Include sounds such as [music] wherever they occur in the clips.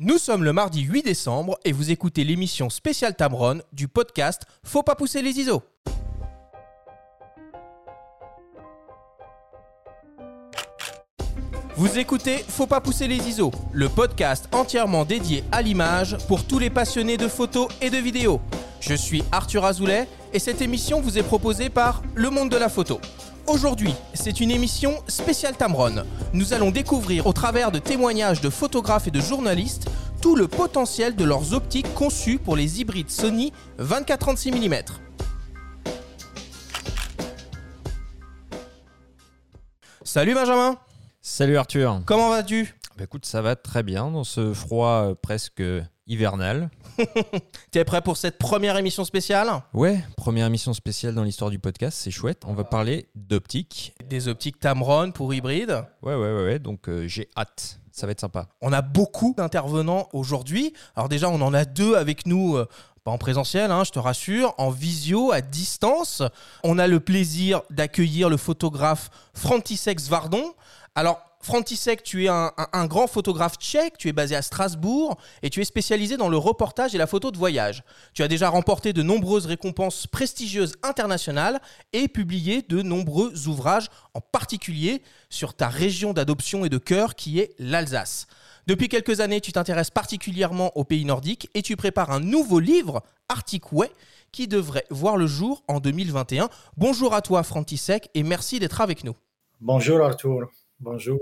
Nous sommes le mardi 8 décembre et vous écoutez l'émission spéciale Tamron du podcast Faut pas pousser les ISO. Vous écoutez Faut pas pousser les ISO, le podcast entièrement dédié à l'image pour tous les passionnés de photos et de vidéos. Je suis Arthur Azoulay et cette émission vous est proposée par Le Monde de la Photo. Aujourd'hui, c'est une émission spéciale Tamron. Nous allons découvrir au travers de témoignages de photographes et de journalistes tout le potentiel de leurs optiques conçues pour les hybrides Sony 24-36 mm. Salut Benjamin Salut Arthur. Comment vas-tu? Bah écoute, ça va très bien dans ce froid euh, presque hivernal. [laughs] T'es prêt pour cette première émission spéciale? Ouais, première émission spéciale dans l'histoire du podcast, c'est chouette. On va parler d'optique. Des optiques Tamron pour hybride. Ouais, ouais, ouais, ouais. donc euh, j'ai hâte. Ça va être sympa. On a beaucoup d'intervenants aujourd'hui. Alors déjà, on en a deux avec nous. euh, pas en présentiel, hein, je te rassure, en visio, à distance. On a le plaisir d'accueillir le photographe František Vardon. Alors, František, tu es un, grand photographe tchèque, tu es basé à Strasbourg et tu es spécialisé dans le reportage et la photo de voyage. Tu as déjà remporté de nombreuses récompenses prestigieuses internationales et publié de nombreux ouvrages, en particulier sur ta région d'adoption et de cœur qui est l'Alsace. Depuis quelques années, tu t'intéresses particulièrement aux pays nordiques et tu prépares un nouveau livre, Arctic Way, qui devrait voir le jour en 2021. Bonjour à toi, František, et merci d'être avec nous. Bonjour Arthur, bonjour.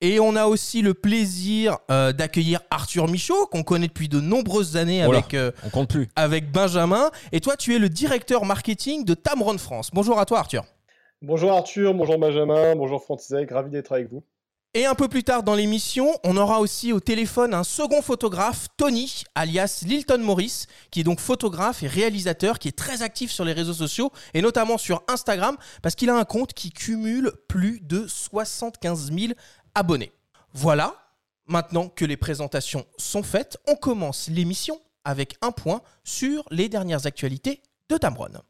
Et on a aussi le plaisir euh, d'accueillir Arthur Michaud, qu'on connaît depuis de nombreuses années avec, euh, On compte plus. avec Benjamin. Et toi, tu es le directeur marketing de Tamron France. Bonjour à toi, Arthur. Bonjour Arthur, bonjour Benjamin, bonjour František, ravi d'être avec vous. Et un peu plus tard dans l'émission, on aura aussi au téléphone un second photographe, Tony, alias Lilton Morris, qui est donc photographe et réalisateur, qui est très actif sur les réseaux sociaux, et notamment sur Instagram, parce qu'il a un compte qui cumule plus de 75 000 abonnés. Voilà, maintenant que les présentations sont faites, on commence l'émission avec un point sur les dernières actualités de Tamron.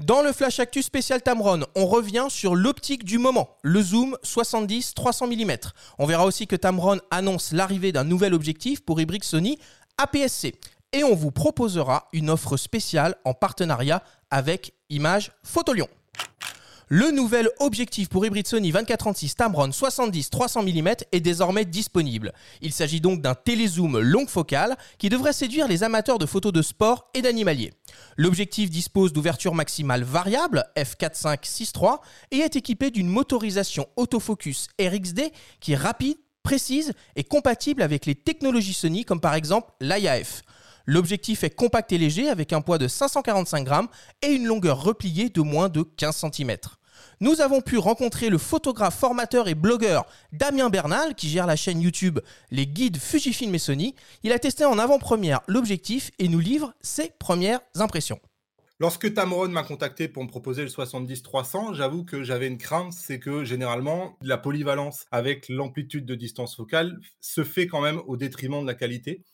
Dans le Flash Actu spécial Tamron, on revient sur l'optique du moment, le zoom 70-300 mm. On verra aussi que Tamron annonce l'arrivée d'un nouvel objectif pour hybride Sony APS-C. Et on vous proposera une offre spéciale en partenariat avec Image Photolion. Le nouvel objectif pour hybride Sony 2436 Tamron 70-300 mm est désormais disponible. Il s'agit donc d'un télézoom longue focale qui devrait séduire les amateurs de photos de sport et d'animalier. L'objectif dispose d'ouverture maximale variable f4.5.6.3 et est équipé d'une motorisation autofocus RXD qui est rapide, précise et compatible avec les technologies Sony comme par exemple l'IAF. L'objectif est compact et léger avec un poids de 545 grammes et une longueur repliée de moins de 15 cm. Nous avons pu rencontrer le photographe, formateur et blogueur Damien Bernal qui gère la chaîne YouTube Les Guides Fujifilm et Sony. Il a testé en avant-première l'objectif et nous livre ses premières impressions. Lorsque Tamron m'a contacté pour me proposer le 70-300, j'avoue que j'avais une crainte, c'est que généralement, la polyvalence avec l'amplitude de distance focale se fait quand même au détriment de la qualité.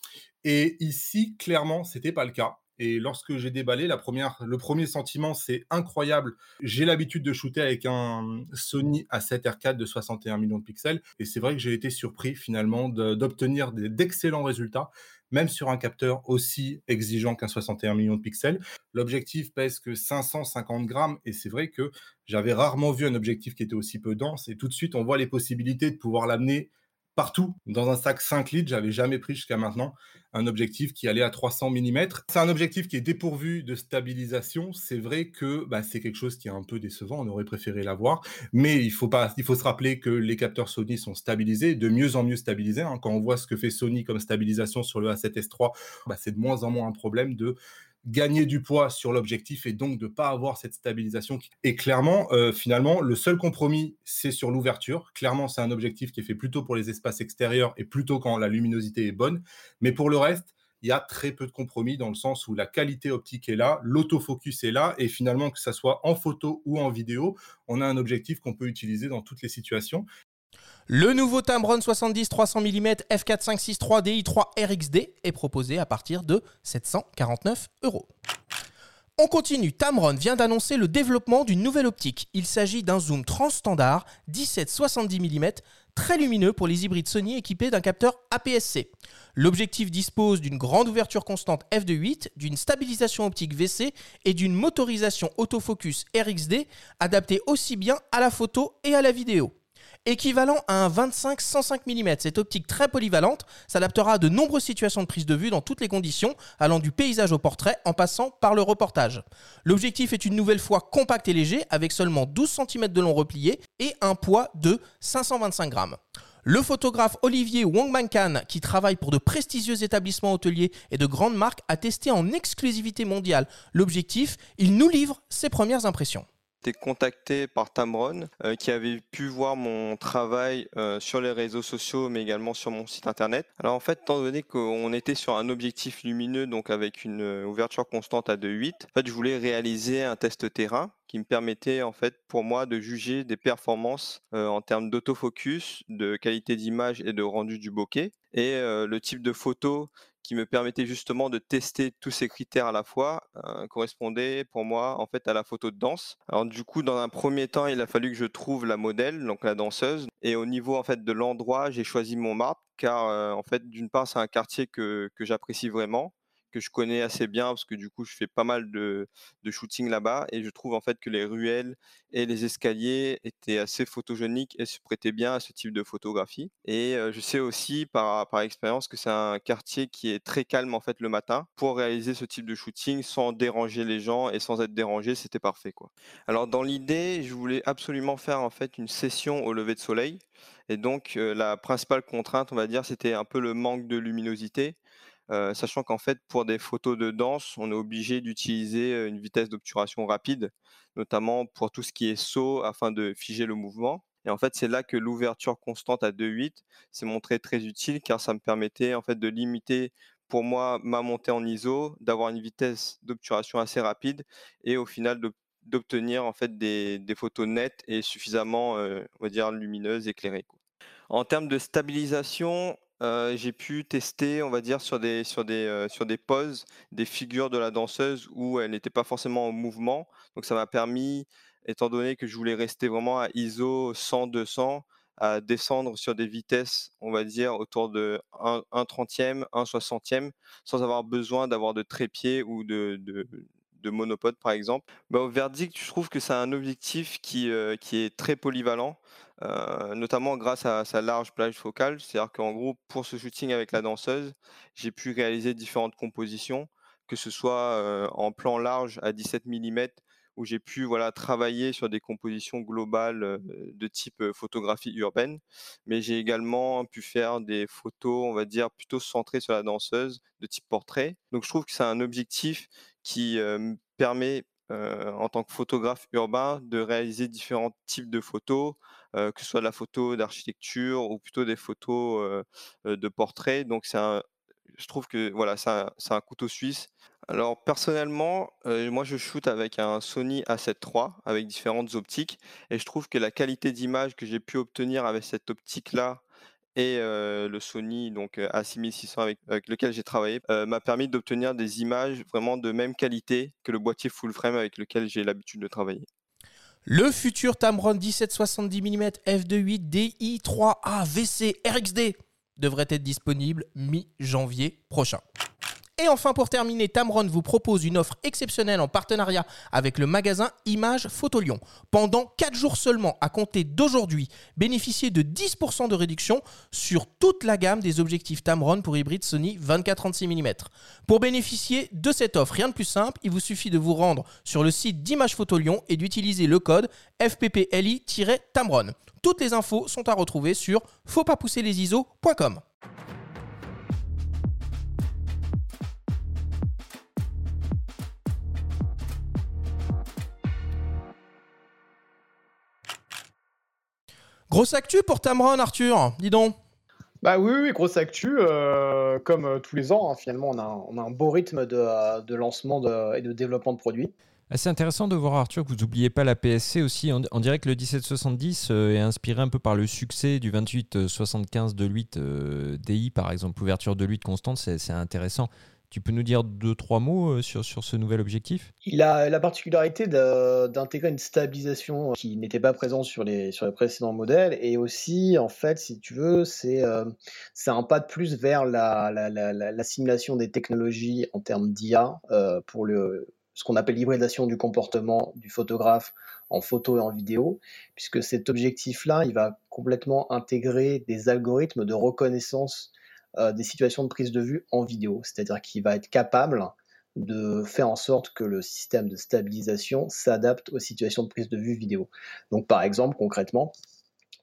Et ici, clairement, c'était pas le cas. Et lorsque j'ai déballé, la première, le premier sentiment, c'est incroyable. J'ai l'habitude de shooter avec un Sony A7R4 de 61 millions de pixels. Et c'est vrai que j'ai été surpris finalement d'obtenir d'excellents résultats, même sur un capteur aussi exigeant qu'un 61 millions de pixels. L'objectif pèse que 550 grammes et c'est vrai que j'avais rarement vu un objectif qui était aussi peu dense et tout de suite on voit les possibilités de pouvoir l'amener partout. Dans un sac 5 litres, j'avais jamais pris jusqu'à maintenant un objectif qui allait à 300 mm. C'est un objectif qui est dépourvu de stabilisation. C'est vrai que bah, c'est quelque chose qui est un peu décevant. On aurait préféré l'avoir, mais il faut pas. Il faut se rappeler que les capteurs Sony sont stabilisés, de mieux en mieux stabilisés. hein. Quand on voit ce que fait Sony comme stabilisation sur le A7S3, bah, c'est de moins en moins un problème de gagner du poids sur l'objectif et donc de ne pas avoir cette stabilisation. Et clairement, euh, finalement, le seul compromis, c'est sur l'ouverture. Clairement, c'est un objectif qui est fait plutôt pour les espaces extérieurs et plutôt quand la luminosité est bonne. Mais pour le reste, il y a très peu de compromis dans le sens où la qualité optique est là, l'autofocus est là, et finalement, que ça soit en photo ou en vidéo, on a un objectif qu'on peut utiliser dans toutes les situations. Le nouveau Tamron 70-300 mm f4.5.6.3 DI3 RXD est proposé à partir de 749 euros. On continue. Tamron vient d'annoncer le développement d'une nouvelle optique. Il s'agit d'un zoom transstandard 17-70 mm très lumineux pour les hybrides Sony équipés d'un capteur APS-C. L'objectif dispose d'une grande ouverture constante f2.8, d'une stabilisation optique VC et d'une motorisation autofocus RXD adaptée aussi bien à la photo et à la vidéo. Équivalent à un 25-105 mm, cette optique très polyvalente s'adaptera à de nombreuses situations de prise de vue dans toutes les conditions, allant du paysage au portrait en passant par le reportage. L'objectif est une nouvelle fois compact et léger, avec seulement 12 cm de long replié et un poids de 525 grammes. Le photographe Olivier Wangmankan, qui travaille pour de prestigieux établissements hôteliers et de grandes marques, a testé en exclusivité mondiale l'objectif. Il nous livre ses premières impressions contacté par Tamron, euh, qui avait pu voir mon travail euh, sur les réseaux sociaux, mais également sur mon site internet. Alors en fait, étant donné qu'on était sur un objectif lumineux, donc avec une euh, ouverture constante à 2.8, en fait, je voulais réaliser un test terrain qui me permettait en fait pour moi de juger des performances en termes d'autofocus, de qualité d'image et de rendu du bokeh et le type de photo qui me permettait justement de tester tous ces critères à la fois, euh, correspondait pour moi en fait à la photo de danse. Alors du coup, dans un premier temps, il a fallu que je trouve la modèle, donc la danseuse, et au niveau en fait de l'endroit, j'ai choisi Montmartre car euh, en fait d'une part c'est un quartier que, que j'apprécie vraiment que je connais assez bien parce que du coup je fais pas mal de, de shooting là-bas et je trouve en fait que les ruelles et les escaliers étaient assez photogéniques et se prêtaient bien à ce type de photographie. Et je sais aussi par, par expérience que c'est un quartier qui est très calme en fait le matin pour réaliser ce type de shooting sans déranger les gens et sans être dérangé, c'était parfait quoi. Alors dans l'idée, je voulais absolument faire en fait une session au lever de soleil. Et donc, la principale contrainte, on va dire, c'était un peu le manque de luminosité sachant qu'en fait, pour des photos de danse, on est obligé d'utiliser une vitesse d'obturation rapide, notamment pour tout ce qui est saut afin de figer le mouvement. Et en fait, c'est là que l'ouverture constante à 2.8 s'est montrée très utile car ça me permettait en fait de limiter pour moi ma montée en ISO, d'avoir une vitesse d'obturation assez rapide et au final d'obtenir en fait des, photos nettes et suffisamment, on va dire, lumineuses, éclairées. En termes de stabilisation, j'ai pu tester, on va dire, sur des, sur des, sur des poses, des figures de la danseuse où elle n'était pas forcément en mouvement. Donc ça m'a permis, étant donné que je voulais rester vraiment à ISO 100-200, à descendre sur des vitesses, on va dire, autour de 1, 30e, 1 60e, sans avoir besoin d'avoir de trépied ou de, de monopode, par exemple. Bah, au verdict, je trouve que c'est un objectif qui, qui est très polyvalent. Euh, notamment grâce à sa large plage focale. C'est-à-dire qu'en gros, pour ce shooting avec la danseuse, j'ai pu réaliser différentes compositions, que ce soit euh, en plan large à 17 mm, où j'ai pu voilà, travailler sur des compositions globales euh, de type photographie urbaine, mais j'ai également pu faire des photos, on va dire, plutôt centrées sur la danseuse, de type portrait. Donc je trouve que c'est un objectif qui me permet en tant que photographe urbain de réaliser différents types de photos, que ce soit de la photo d'architecture ou plutôt des photos de portrait. Donc c'est je trouve que voilà, c'est un, couteau suisse. Alors personnellement, moi je shoot avec un Sony A7 III avec différentes optiques et je trouve que la qualité d'image que j'ai pu obtenir avec cette optique-là et le Sony donc A6600 avec, avec lequel j'ai travaillé m'a permis d'obtenir des images vraiment de même qualité que le boîtier full frame avec lequel j'ai l'habitude de travailler. Le futur Tamron 1770 mm f2.8 DI 3A VC RXD devrait être disponible mi-janvier prochain. Et enfin, pour terminer, Tamron vous propose une offre exceptionnelle en partenariat avec le magasin Images Photolion. Pendant 4 jours seulement, à compter d'aujourd'hui, bénéficiez de 10% de réduction sur toute la gamme des objectifs Tamron pour hybride Sony 24-36 mm. Pour bénéficier de cette offre, rien de plus simple, il vous suffit de vous rendre sur le site d'Images Photolion et d'utiliser le code FPPLI-Tamron. Toutes les infos sont à retrouver sur fautpaspousserlesiso.com. Grosse actu pour Tamron, Arthur, dis donc. Bah oui, oui, grosse actu. Euh, comme euh, tous les ans, hein, finalement, on a, un, on a, un beau rythme de, euh, de lancement de, et de développement de produits. C'est intéressant de voir, Arthur, que vous n'oubliez pas la PSC aussi. On, dirait que le 1770 est inspiré un peu par le succès du 2875 de 8 DI, par exemple. Ouverture de 8 constante, c'est intéressant Tu peux nous dire deux, trois mots euh, sur, sur ce nouvel objectif? Il a la particularité d'intégrer une stabilisation qui n'était pas présente sur les, sur les précédents modèles. Et aussi, en fait, si tu veux, c'est euh, un pas de plus vers la, la, la, des technologies en termes d'IA euh, pour le, ce qu'on appelle l'hybridation du comportement du photographe en photo et en vidéo, puisque cet objectif-là, il va complètement intégrer des algorithmes de reconnaissance euh, des situations de prise de vue en vidéo. C'est-à-dire qu'il va être capable de faire en sorte que le système de stabilisation s'adapte aux situations de prise de vue vidéo. Donc par exemple, concrètement,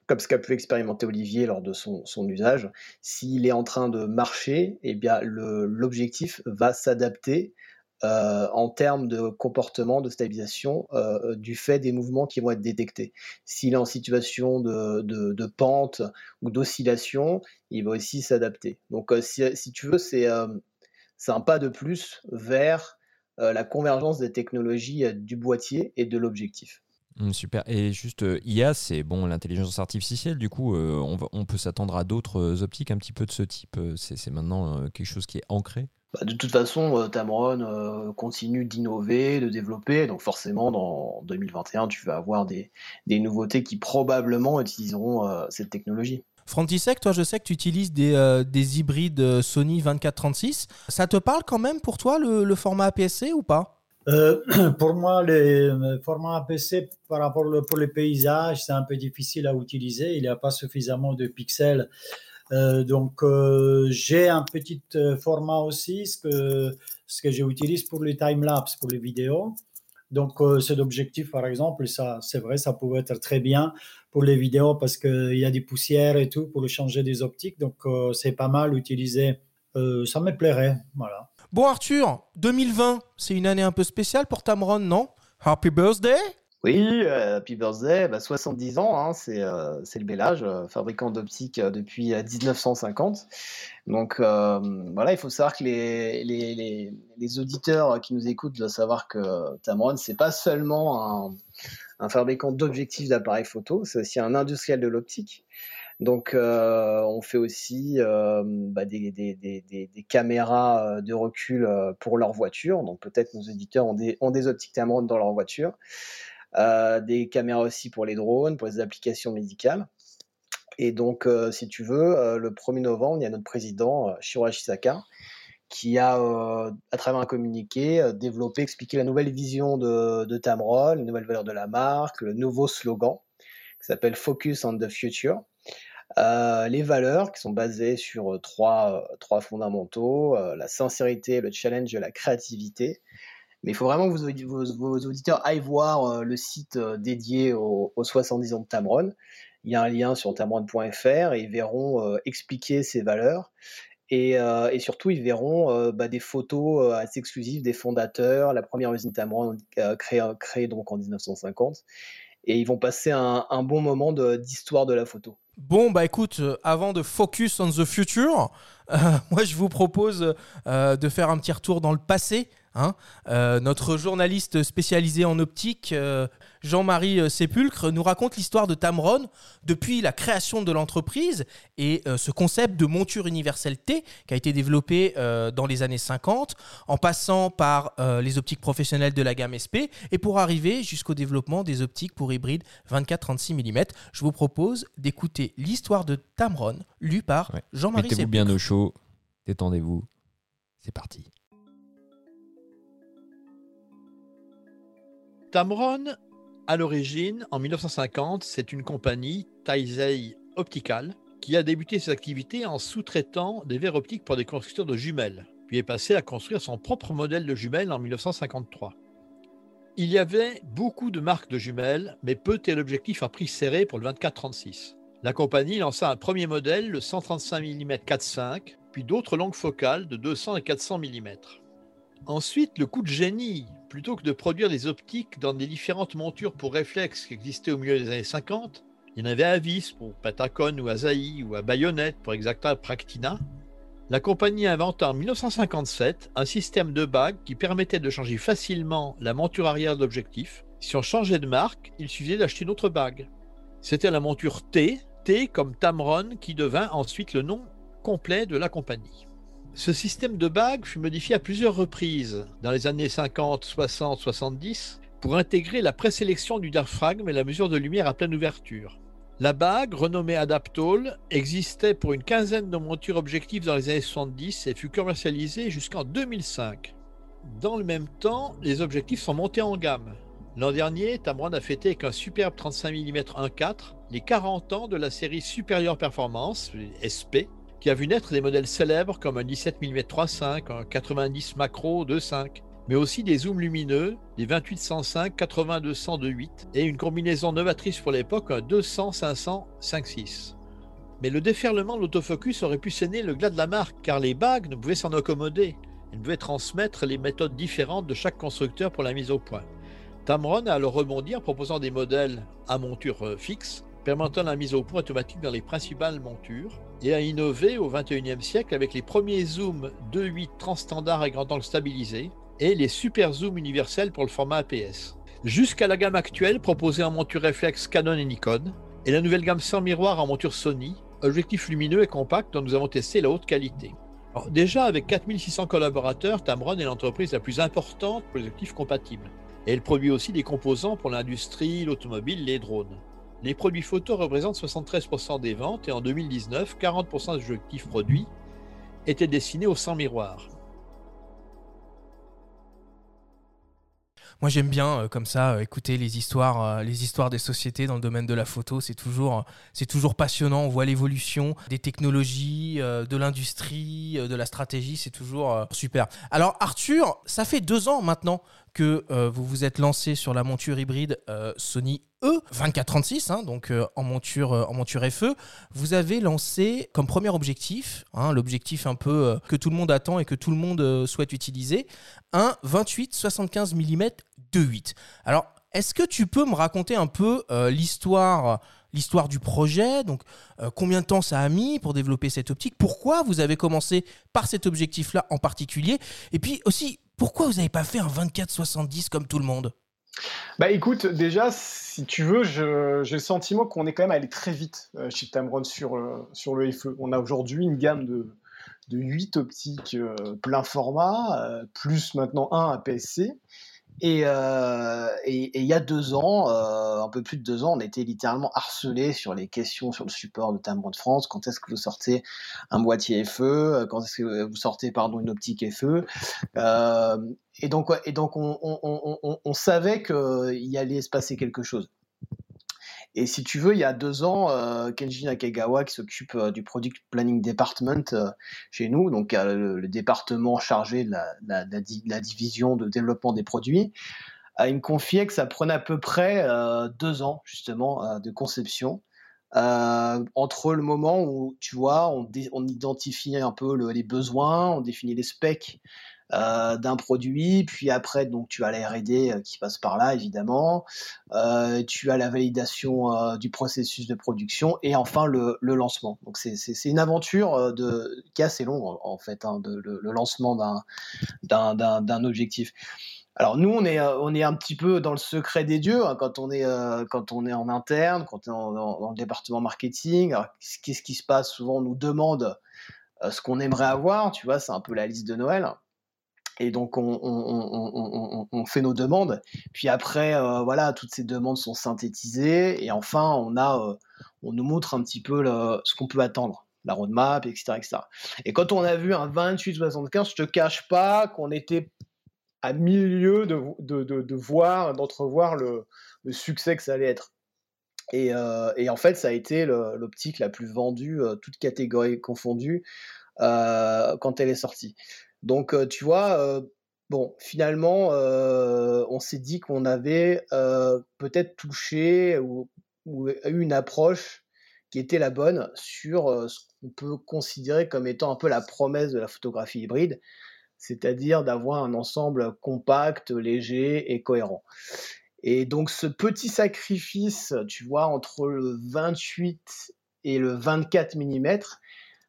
comme ce qu'a pu expérimenter Olivier lors de son, son usage, s'il est en train de marcher, eh bien l'objectif va s'adapter euh, en termes de comportement, de stabilisation, euh, du fait des mouvements qui vont être détectés. S'il est en situation de, pente ou d'oscillation, il va aussi s'adapter. Donc euh, si, tu veux, c'est euh, un pas de plus vers euh, la convergence des technologies euh, du boîtier et de l'objectif. Hum, Super. Et juste, euh, IA, c'est bon, l'intelligence artificielle. Du coup, euh, on, peut s'attendre à d'autres euh, optiques un petit peu de ce type. Euh, C'est maintenant euh, quelque chose qui est ancré? Bah, de toute façon, euh, Tamron euh, continue d'innover, de développer, donc forcément, dans 2021, tu vas avoir des, des nouveautés qui probablement utiliseront euh, cette technologie. Frantisek, toi, je sais que tu utilises des, euh, des hybrides Sony 2436. Ça te parle quand même pour toi le, le format APS-C ou pas? Euh, [clears throat] pour moi, le format APC par rapport le- pour les paysages, c'est un peu difficile à utiliser. Il n'y a pas suffisamment de pixels. Euh, donc, euh, j'ai un petit euh, format aussi, ce que, ce que j'utilise pour les time-lapse, pour les vidéos. Donc, cet objectif, par exemple, ça, c'est vrai, ça pouvait être très bien pour les vidéos parce qu'il y a des poussières et tout pour changer des optiques. Donc, c'est pas mal utilisé. Ça me plairait. Voilà. Bon, Arthur, 2020, c'est une année un peu spéciale pour Tamron, non? Happy birthday Oui, Happy Birthday, bah, 70 ans, hein, c'est euh, c'est le bel âge, euh, fabricant d'optique euh, depuis euh, 1950. Donc voilà, il faut savoir que les, auditeurs qui nous écoutent doivent savoir que Tamron, c'est pas seulement un, fabricant d'objectifs d'appareils photo, c'est aussi un industriel de l'optique. Donc, on fait aussi bah, des, caméras de recul pour leur voiture. Donc, peut-être nos auditeurs ont des optiques Tamron dans leur voiture. Euh, des caméras aussi pour les drones, pour les applications médicales. Et donc, euh, si tu veux, euh, le 1er novembre, il y a notre président, Shiro Ashisaka, qui a, à travers un communiqué, développé, expliqué la nouvelle vision de, de Tamron, les nouvelles valeurs de la marque, le nouveau slogan qui s'appelle Focus on the Future. Les valeurs qui sont basées sur trois, trois fondamentaux, la sincérité, le challenge la créativité. Mais il faut vraiment que vos, audi- vos- vos auditeurs aillent voir euh, le site euh, dédié aux, aux 70 ans de Tamron. Il y a un lien sur tamron.fr et ils verront euh, expliquer ces valeurs. Et, surtout, ils verront bah, des photos assez exclusives des fondateurs, la première usine Tamron créée, donc en 1950. Et ils vont passer un, bon moment de- d'histoire de la photo. Bon, bah écoute, avant de focus on the future, [laughs] moi je vous propose de faire un petit retour dans le passé. Hein. Euh, notre journaliste spécialisé en optique, euh, Jean-Marie euh, Sépulcre, nous raconte l'histoire de Tamron depuis la création de l'entreprise et euh, ce concept de monture universelle T qui a été développé dans les années 50, en passant par les optiques professionnelles de la gamme SP et pour arriver jusqu'au développement des optiques pour hybrides 24-36 mm. Je vous propose d'écouter l'histoire de Tamron, lue par Ouais. Jean-Marie Mettez-vous Sépulcre. bien au chaud, détendez-vous. C'est parti. Tamron, à l'origine, en 1950, c'est une compagnie, Taizei Optical, qui a débuté ses activités en sous-traitant des verres optiques pour des constructeurs de jumelles, puis est passé à construire son propre modèle de jumelles en 1953. Il y avait beaucoup de marques de jumelles, mais peu téléobjectifs à prix serré pour le 24-36. La compagnie lança un premier modèle, le 135 mm 4.5, puis d'autres longues focales de 200 et 400 mm. Ensuite, le coup de génie, plutôt que de produire des optiques dans des différentes montures pour réflexes qui existaient au milieu des années 50, il y en avait à vis pour Patacon ou Asahi ou à baïonnette pour Exacta Practina. La compagnie inventa en 1957 un système de bagues qui permettait de changer facilement la monture arrière de l'objectif. Si on changeait de marque, il suffisait d'acheter une autre bague. C'était la monture T, T comme Tamron, qui devint ensuite le nom complet de la compagnie. Ce système de bague fut modifié à plusieurs reprises dans les années 50, 60, 70 pour intégrer la présélection du diaphragme et la mesure de lumière à pleine ouverture. La bague, renommée Adaptol, existait pour une quinzaine de montures objectives dans les années 70 et fut commercialisée jusqu'en 2005. Dans le même temps, les objectifs sont montés en gamme. L'an dernier, Tamron a fêté avec un superbe 35 mm 1.4 les 40 ans de la série Superior Performance, SP, qui a vu naître des modèles célèbres comme un 17 mm 3.5, un 90 macro 2.5, mais aussi des zooms lumineux, des 28-105, 80-200 de 8 et une combinaison novatrice pour l'époque, un 200-500 5.6. Mais le déferlement de l'autofocus aurait pu saigner le glas de la marque car les bagues ne pouvaient s'en accommoder. Elles devaient transmettre les méthodes différentes de chaque constructeur pour la mise au point. Tamron a alors rebondi en proposant des modèles à monture euh, fixe, permettant la mise au point automatique dans les principales montures, et a innové au XXIe siècle avec les premiers zooms 2.8 transstandard et grand angle stabilisé, et les super zooms universels pour le format APS. Jusqu'à la gamme actuelle proposée en monture réflexe Canon et Nikon, et la nouvelle gamme sans miroir en monture Sony, objectif lumineux et compact dont nous avons testé la haute qualité. déjà, avec 4600 collaborateurs, Tamron est l'entreprise la plus importante pour les objectifs compatibles. Et elle produit aussi des composants pour l'industrie, l'automobile, les drones. Les produits photo représentent 73% des ventes et en 2019, 40% des objectifs produits étaient destinés aux sans miroirs. Moi, j'aime bien euh, comme ça euh, écouter les histoires, euh, les histoires des sociétés dans le domaine de la photo. C'est toujours, c'est toujours passionnant. On voit l'évolution des technologies, de l'industrie, de la stratégie. C'est toujours super. Alors, Arthur, ça fait deux ans maintenant que vous vous êtes lancé sur la monture hybride Sony E 2436, hein, donc en monture en monture FE. Vous avez lancé comme premier objectif, hein, l'objectif un peu que tout le monde attend et que tout le monde souhaite utiliser, un 28 75 mm 2.8. Alors, est-ce que tu peux me raconter un peu euh, l'histoire l'histoire du projet, donc euh, combien de temps ça a mis pour développer cette optique, pourquoi vous avez commencé par cet objectif-là en particulier, et puis aussi pourquoi vous n'avez pas fait un 24-70 comme tout le monde? Bah écoute, déjà, si tu veux, j'ai le sentiment qu'on est quand même allé très vite euh, chez Tamron sur, sur le FE. On a aujourd'hui une gamme de, de 8 optiques plein format, plus maintenant un APS-C. Euh, et il y a deux ans, euh, un peu plus de deux ans, on était littéralement harcelé sur les questions sur le support de Tamron de France. Quand est-ce que vous sortez un boîtier FE Quand est-ce que vous sortez pardon une optique FE [laughs] euh, Et donc, et donc on, on, on, on savait qu'il allait se passer quelque chose. Et si tu veux, il y a deux ans, euh, Kenji Nakagawa, qui s'occupe euh, du Product Planning Department euh, chez nous, donc le, département chargé de la, la, division de développement des produits, il me confiait que ça prenait à peu près deux ans, justement, de conception. entre le moment où, tu vois, on, on identifiait un peu les besoins, on définit les specs euh, d'un produit, puis après donc tu as la R&D euh, qui passe par là évidemment, euh, tu as la validation du processus de production et enfin le, lancement. Donc c'est une aventure de qui est assez longue en, fait, hein, le, lancement d'un objectif. Alors nous, on est, on est un petit peu dans le secret des dieux hein, quand, on est, quand on est en interne, quand on est dans le département marketing. Qu'est-ce qui se passe? Souvent, on nous demande ce qu'on aimerait avoir, tu vois, c'est un peu la liste de Noël. Et donc on, fait nos demandes. Puis après, euh, voilà, toutes ces demandes sont synthétisées. Et enfin, on a, euh, nous montre un petit peu ce qu'on peut attendre, la roadmap, etc.. Et quand on a vu un 28-75, je te cache pas qu'on était à milieu de, de, voir, d'entrevoir le, succès que ça allait être. Et, euh, et en fait, ça a été l'optique la plus vendue, toutes catégories confondues, quand elle est sortie. Donc, euh, tu vois, euh, bon, finalement, euh, on s'est dit qu'on avait peut-être touché ou, eu une approche qui était la bonne sur ce qu'on peut considérer comme étant un peu la promesse de la photographie hybride, c'est-à-dire d'avoir un ensemble compact, léger et cohérent. Et donc ce petit sacrifice, tu vois, entre le 28 et le 24 mm,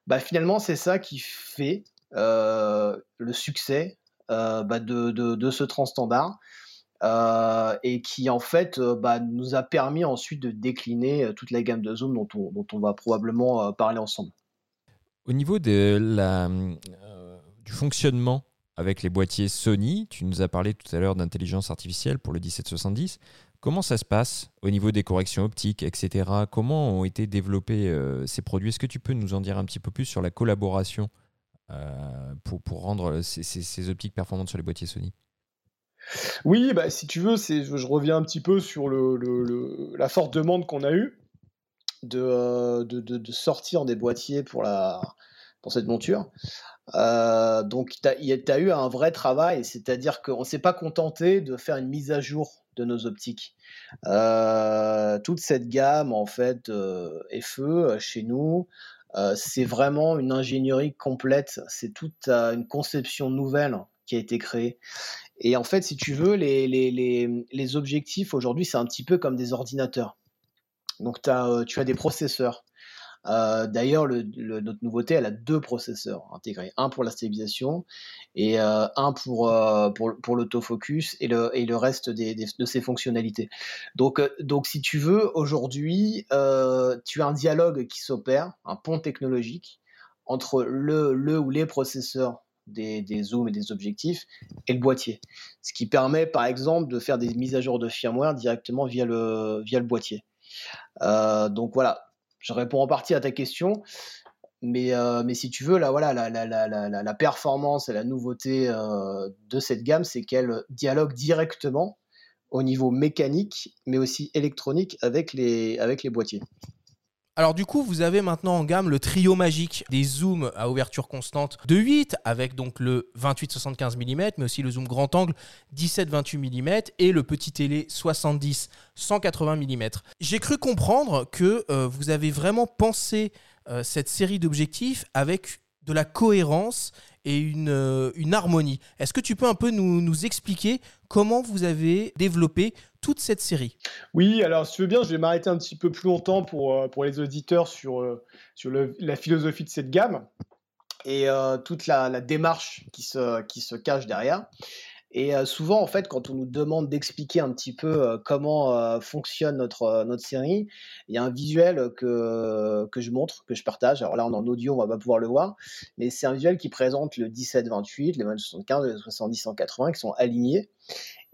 bah finalement c'est ça qui fait le succès euh, bah, de, de, ce transstandard. Euh, et qui en fait bah, nous a permis ensuite de décliner toute la gamme de zoom dont on, dont on va probablement parler ensemble. Au niveau de la, du fonctionnement avec les boîtiers Sony. Tu nous as parlé tout à l'heure d'intelligence artificielle pour le 1770. Comment ça se passe au niveau des corrections optiques, etc. Comment ont été développés euh, ces produits? Est-ce que tu peux nous en dire un petit peu plus sur la collaboration euh, pour, pour, rendre ces, optiques performantes sur les boîtiers Sony Oui, bah, si tu veux, je, reviens un petit peu sur la forte demande qu'on a eue de, euh, sortir des boîtiers pour, cette monture. Euh, donc, tu as, eu un vrai travail, c'est-à-dire qu'on ne s'est pas contenté de faire une mise à jour de nos optiques. Euh, toute cette gamme, en fait, euh, FE chez nous, euh, c'est vraiment une ingénierie complète. C'est toute une conception nouvelle qui a été créée. Et en fait, si tu veux, les, les, les, les objectifs aujourd'hui, c'est un petit peu comme des ordinateurs. Donc, as, tu as des processeurs. Euh, d'ailleurs, notre nouveauté, elle a deux processeurs intégrés, un pour la stabilisation et euh, un pour, euh, pour, l'autofocus et le, reste des, de ses fonctionnalités. Donc, donc si tu veux, aujourd'hui, tu as un dialogue qui s'opère, un pont technologique entre le, le ou les processeurs des, zooms et des objectifs et le boîtier. Ce qui permet par exemple de faire des mises à jour de firmware directement via le, via le boîtier. Donc voilà, je réponds en partie à ta question. Mais, euh, si tu veux, la, performance et la nouveauté euh, de cette gamme, c'est qu'elle dialogue directement au niveau mécanique, mais aussi électronique avec les boîtiers. Alors du coup, vous avez maintenant en gamme le trio magique des zooms à ouverture constante de 8 avec donc le 28-75 mm, mais aussi le zoom grand angle 17-28 mm et le petit télé 70-180 mm. J'ai cru comprendre que euh, vous avez vraiment pensé euh, cette série d'objectifs avec de la cohérence et une, euh, harmonie. Est-ce que tu peux un peu nous, expliquer comment vous avez développé toute cette série? Oui, alors si tu veux bien, je vais m'arrêter un petit peu plus longtemps pour, euh, les auditeurs sur, euh, la philosophie de cette gamme et toute la, démarche qui se cache derrière. Et souvent, en fait, quand on nous demande d'expliquer un petit peu comment fonctionne notre, notre série, il y a un visuel que, que je montre, que je partage. Alors là, on est en audio, on va pas pouvoir le voir, mais c'est un visuel qui présente le 17-28, les 20-75, les 70-180 qui sont alignés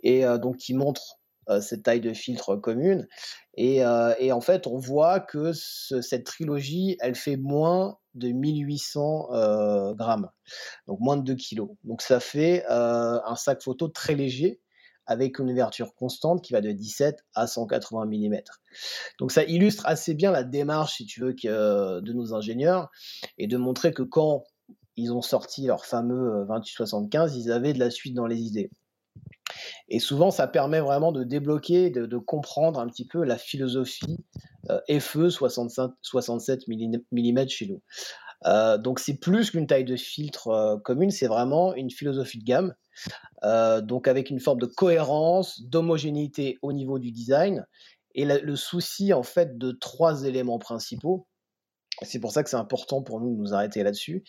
et donc qui montre cette taille de filtre commune. Et, et, en fait, on voit que ce, cette trilogie, elle fait moins de 1800 euh, grammes, donc moins de 2 kilos. Donc ça fait euh, un sac photo très léger avec une ouverture constante qui va de 17 à 180 mm. Donc ça illustre assez bien la démarche, si tu veux, de nos ingénieurs et de montrer que quand ils ont sorti leur fameux 2875, ils avaient de la suite dans les idées. Et souvent, ça permet vraiment de débloquer, de, de comprendre un petit peu la philosophie euh, FE 67 mm chez nous. Euh, donc c'est plus qu'une taille de filtre euh, commune, c'est vraiment une philosophie de gamme. Euh, donc avec une forme de cohérence, d'homogénéité au niveau du design et le souci en fait de trois éléments principaux. C'est pour ça que c'est important pour nous de nous arrêter là-dessus,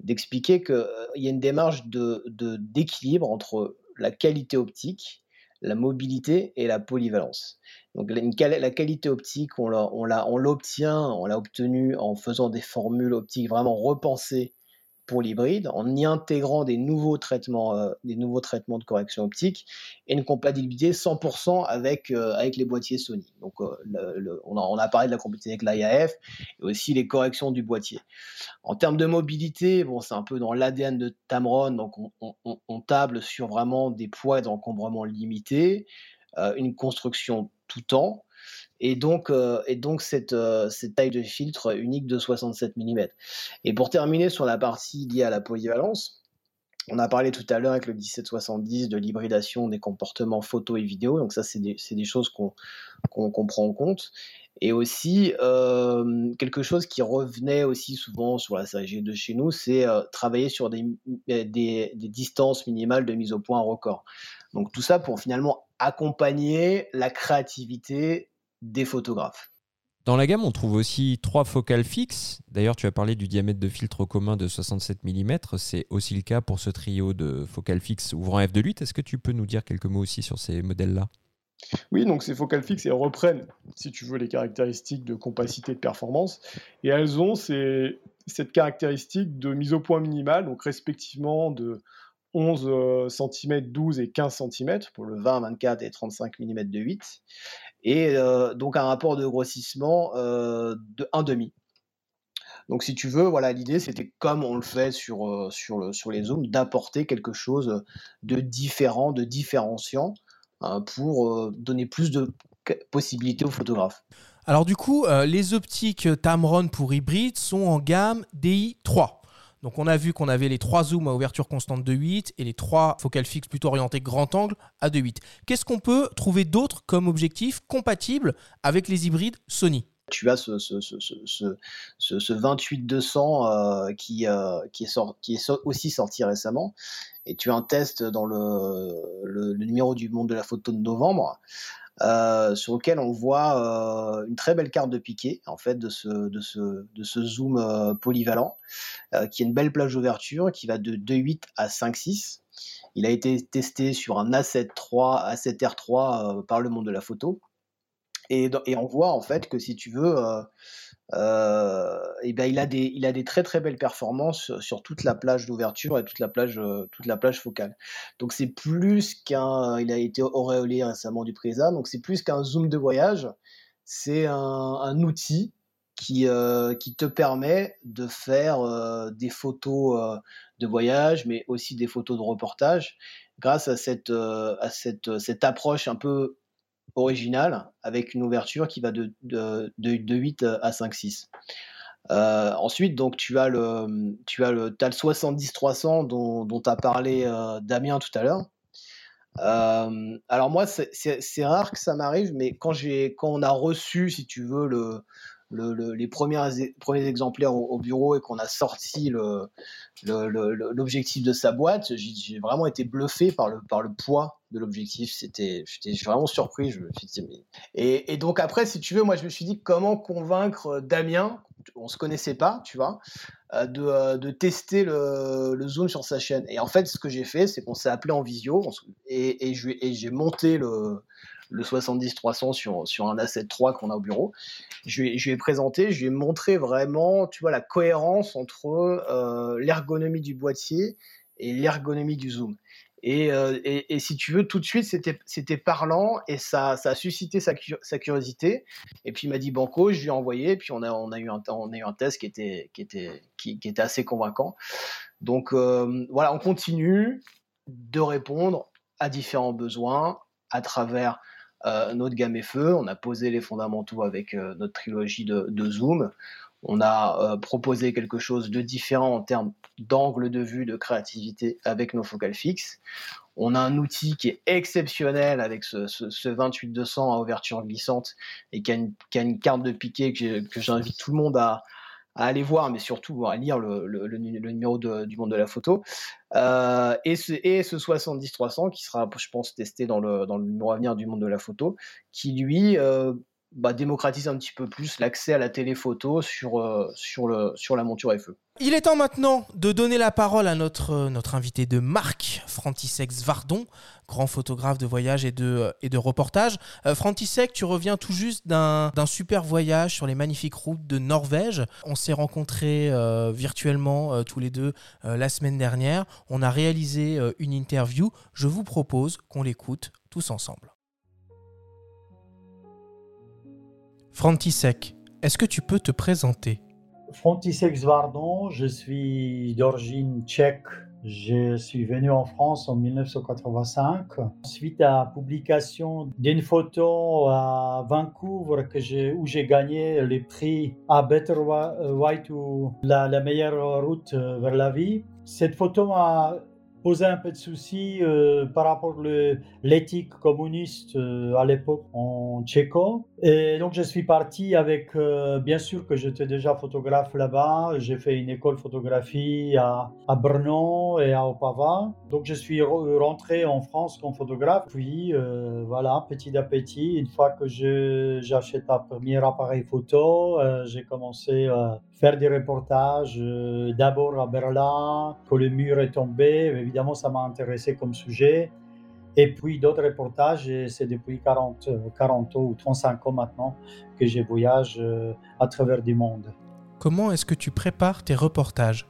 d'expliquer qu'il y a une démarche de d'équilibre entre la qualité optique, la mobilité et la polyvalence. Donc la, qualité optique, on l'obtient, on, on l'a obtenue en faisant des formules optiques vraiment repensées pour l'hybride en y intégrant des nouveaux traitements, euh, des nouveaux traitements de correction optique et une compatibilité 100% avec, euh, avec les boîtiers Sony. Donc, euh, on, a, on, a, parlé de la compatibilité avec l'IAF et aussi les corrections du boîtier. En termes de mobilité, bon, c'est un peu dans l'ADN de Tamron, donc on, on, on, table sur vraiment des poids d'encombrement limités, une construction tout temps et donc, euh, et donc cette, euh, cette, taille de filtre unique de 67 mm. Et pour terminer sur la partie liée à la polyvalence, on a parlé tout à l'heure avec le 1770 de l'hybridation des comportements photo et vidéo, donc ça c'est des, des, choses qu'on qu prend en compte. Et aussi, euh, quelque chose qui revenait aussi souvent sur la série G2 chez nous, c'est travailler sur des, des, des, distances minimales de mise au point record. Donc tout ça pour finalement accompagner la créativité des photographes. Dans la gamme, on trouve aussi trois focales fixes. D'ailleurs, tu as parlé du diamètre de filtre commun de 67 mm. C'est aussi le cas pour ce trio de focales fixes ouvrant f de 8. Est-ce que tu peux nous dire quelques mots aussi sur ces modèles-là? Oui, donc ces focales fixes, elles reprennent, si tu veux, les caractéristiques de compacité de performance, et elles ont cette caractéristique de mise au point minimale, donc respectivement de 11 cm, 12 et 15 cm pour le 20, 24 et 35 mm de 8, et euh, donc un rapport de grossissement euh, de 1,5. Donc si tu veux, voilà, l'idée c'était comme on le fait sur, euh, sur, sur les zooms, d'apporter quelque chose de différent, de différenciant Hein, pour donner plus de possibilités aux photographes. Alors du coup, les optiques Tamron pour hybride sont en gamme DI3. Donc on a vu qu'on avait les trois zooms à ouverture constante de 8 et les trois focales fixes plutôt orientées grand angle à 2.8. Qu'est-ce qu'on peut trouver d'autre comme objectif compatible avec les hybrides Sony? Tu as ce, ce, ce, ce 28-200 euh, qui, qui, est aussi sorti récemment. Et tu as un test dans le, numéro du Monde de la photo de novembre, euh, sur lequel on voit euh, une très belle carte de piqué en fait de ce, zoom euh, polyvalent, qui est une belle plage d'ouverture qui va de 2.8 à 5.6. Il a été testé sur un A7 III, A7R3 par le monde de la photo. Et, on voit en fait que si tu veux, euh, et ben il a des très très belles performances sur toute la plage d'ouverture et toute la plage euh, toute la plage focale. Donc c'est plus qu'un il a été auréolé récemment du Prisa, donc c'est plus qu'un zoom de voyage, c'est un, un, outil qui euh, qui te permet de faire euh, des photos euh, de voyage, mais aussi des photos de reportage grâce à cette à cette cette approche un peu original avec une ouverture qui va de, de, de, 8 à 5, 6. Euh, ensuite, donc, tu as le, tu as le, as le 70-300 dont, dont a parlé euh, Damien tout à l'heure. Euh, alors moi, c'est rare que ça m'arrive, mais quand, quand on a reçu, si tu veux, le, les premiers, premiers exemplaires au, bureau et qu'on a sorti l'objectif de sa boîte, j'ai vraiment été bluffé par le, par le poids de l'objectif. J'étais vraiment surpris. Je et, donc après, si tu veux, moi je me suis dit comment convaincre Damien, on se connaissait pas, tu vois, euh, de, euh, de tester le, le, zoom sur sa chaîne. Et en fait, ce que j'ai fait, c'est qu'on s'est appelé en visio et, et j'ai monté le le 70-300 sur, sur un A7 III qu'on a au bureau. Je lui, je ai présenté, je lui ai montré vraiment, tu vois, la cohérence entre euh, l'ergonomie du boîtier et l'ergonomie du zoom. Euh, et, et, si tu veux, tout de suite, c'était parlant et ça, ça a suscité sa, sa, curiosité. Et puis il m'a dit Banco, je lui ai envoyé, et puis on a, on a, eu, un, on a eu un test qui était, qui était, qui, était assez convaincant. Donc euh, voilà, on continue de répondre à différents besoins à travers notre gamme feu. On a posé les fondamentaux avec euh, notre trilogie de, zoom. On a euh, proposé quelque chose de différent en termes d'angle de vue, de créativité avec nos focales fixes. On a un outil qui est exceptionnel avec ce, ce, ce 28-200 à ouverture glissante et qui a une, carte de piqué que j'invite tout le monde à, à aller voir, mais surtout à lire le, numéro du monde de la photo. Euh, et ce, et ce 70-300 qui sera, je pense, testé dans le, dans numéro à venir du monde de la photo, qui lui euh, bah, démocratise un petit peu plus l'accès à la téléphoto sur, euh, sur, le, sur la monture FE. Il est temps maintenant de donner la parole à notre, euh, notre invité de marque, Frantisex Vardon, grand photographe de voyage et de, et de reportage. Euh, tu reviens tout juste d'un super voyage sur les magnifiques routes de Norvège. On s'est rencontrés euh, virtuellement tous les deux la semaine dernière. On a réalisé une interview. Je vous propose qu'on l'écoute tous ensemble. Frantisek, est-ce que tu peux te présenter? Frantisek Zvardon, je suis d'origine tchèque. Je suis venu en France en 1985 suite à la publication d'une photo à Vancouver où j'ai gagné le prix à Better White ou la, la meilleure route vers la vie. Cette photo m'a posait un peu de soucis euh, par rapport à l'éthique communiste euh, à l'époque en Tchéco. Et donc je suis parti avec, euh, bien sûr que j'étais déjà photographe là-bas, j'ai fait une école photographie à, à Brno et à Opava. Donc je suis rentré en France comme photographe. Puis voilà, petit à petit, une fois que j'achète un premier appareil photo, j'ai commencé à faire des reportages d'abord à Berlin, que le mur est tombé évidemment, ça m'a intéressé comme sujet. Et puis d'autres reportages, c'est depuis 40, 40 ans ou 35 ans maintenant que je voyage à travers du monde. Comment est-ce que tu prépares tes reportages?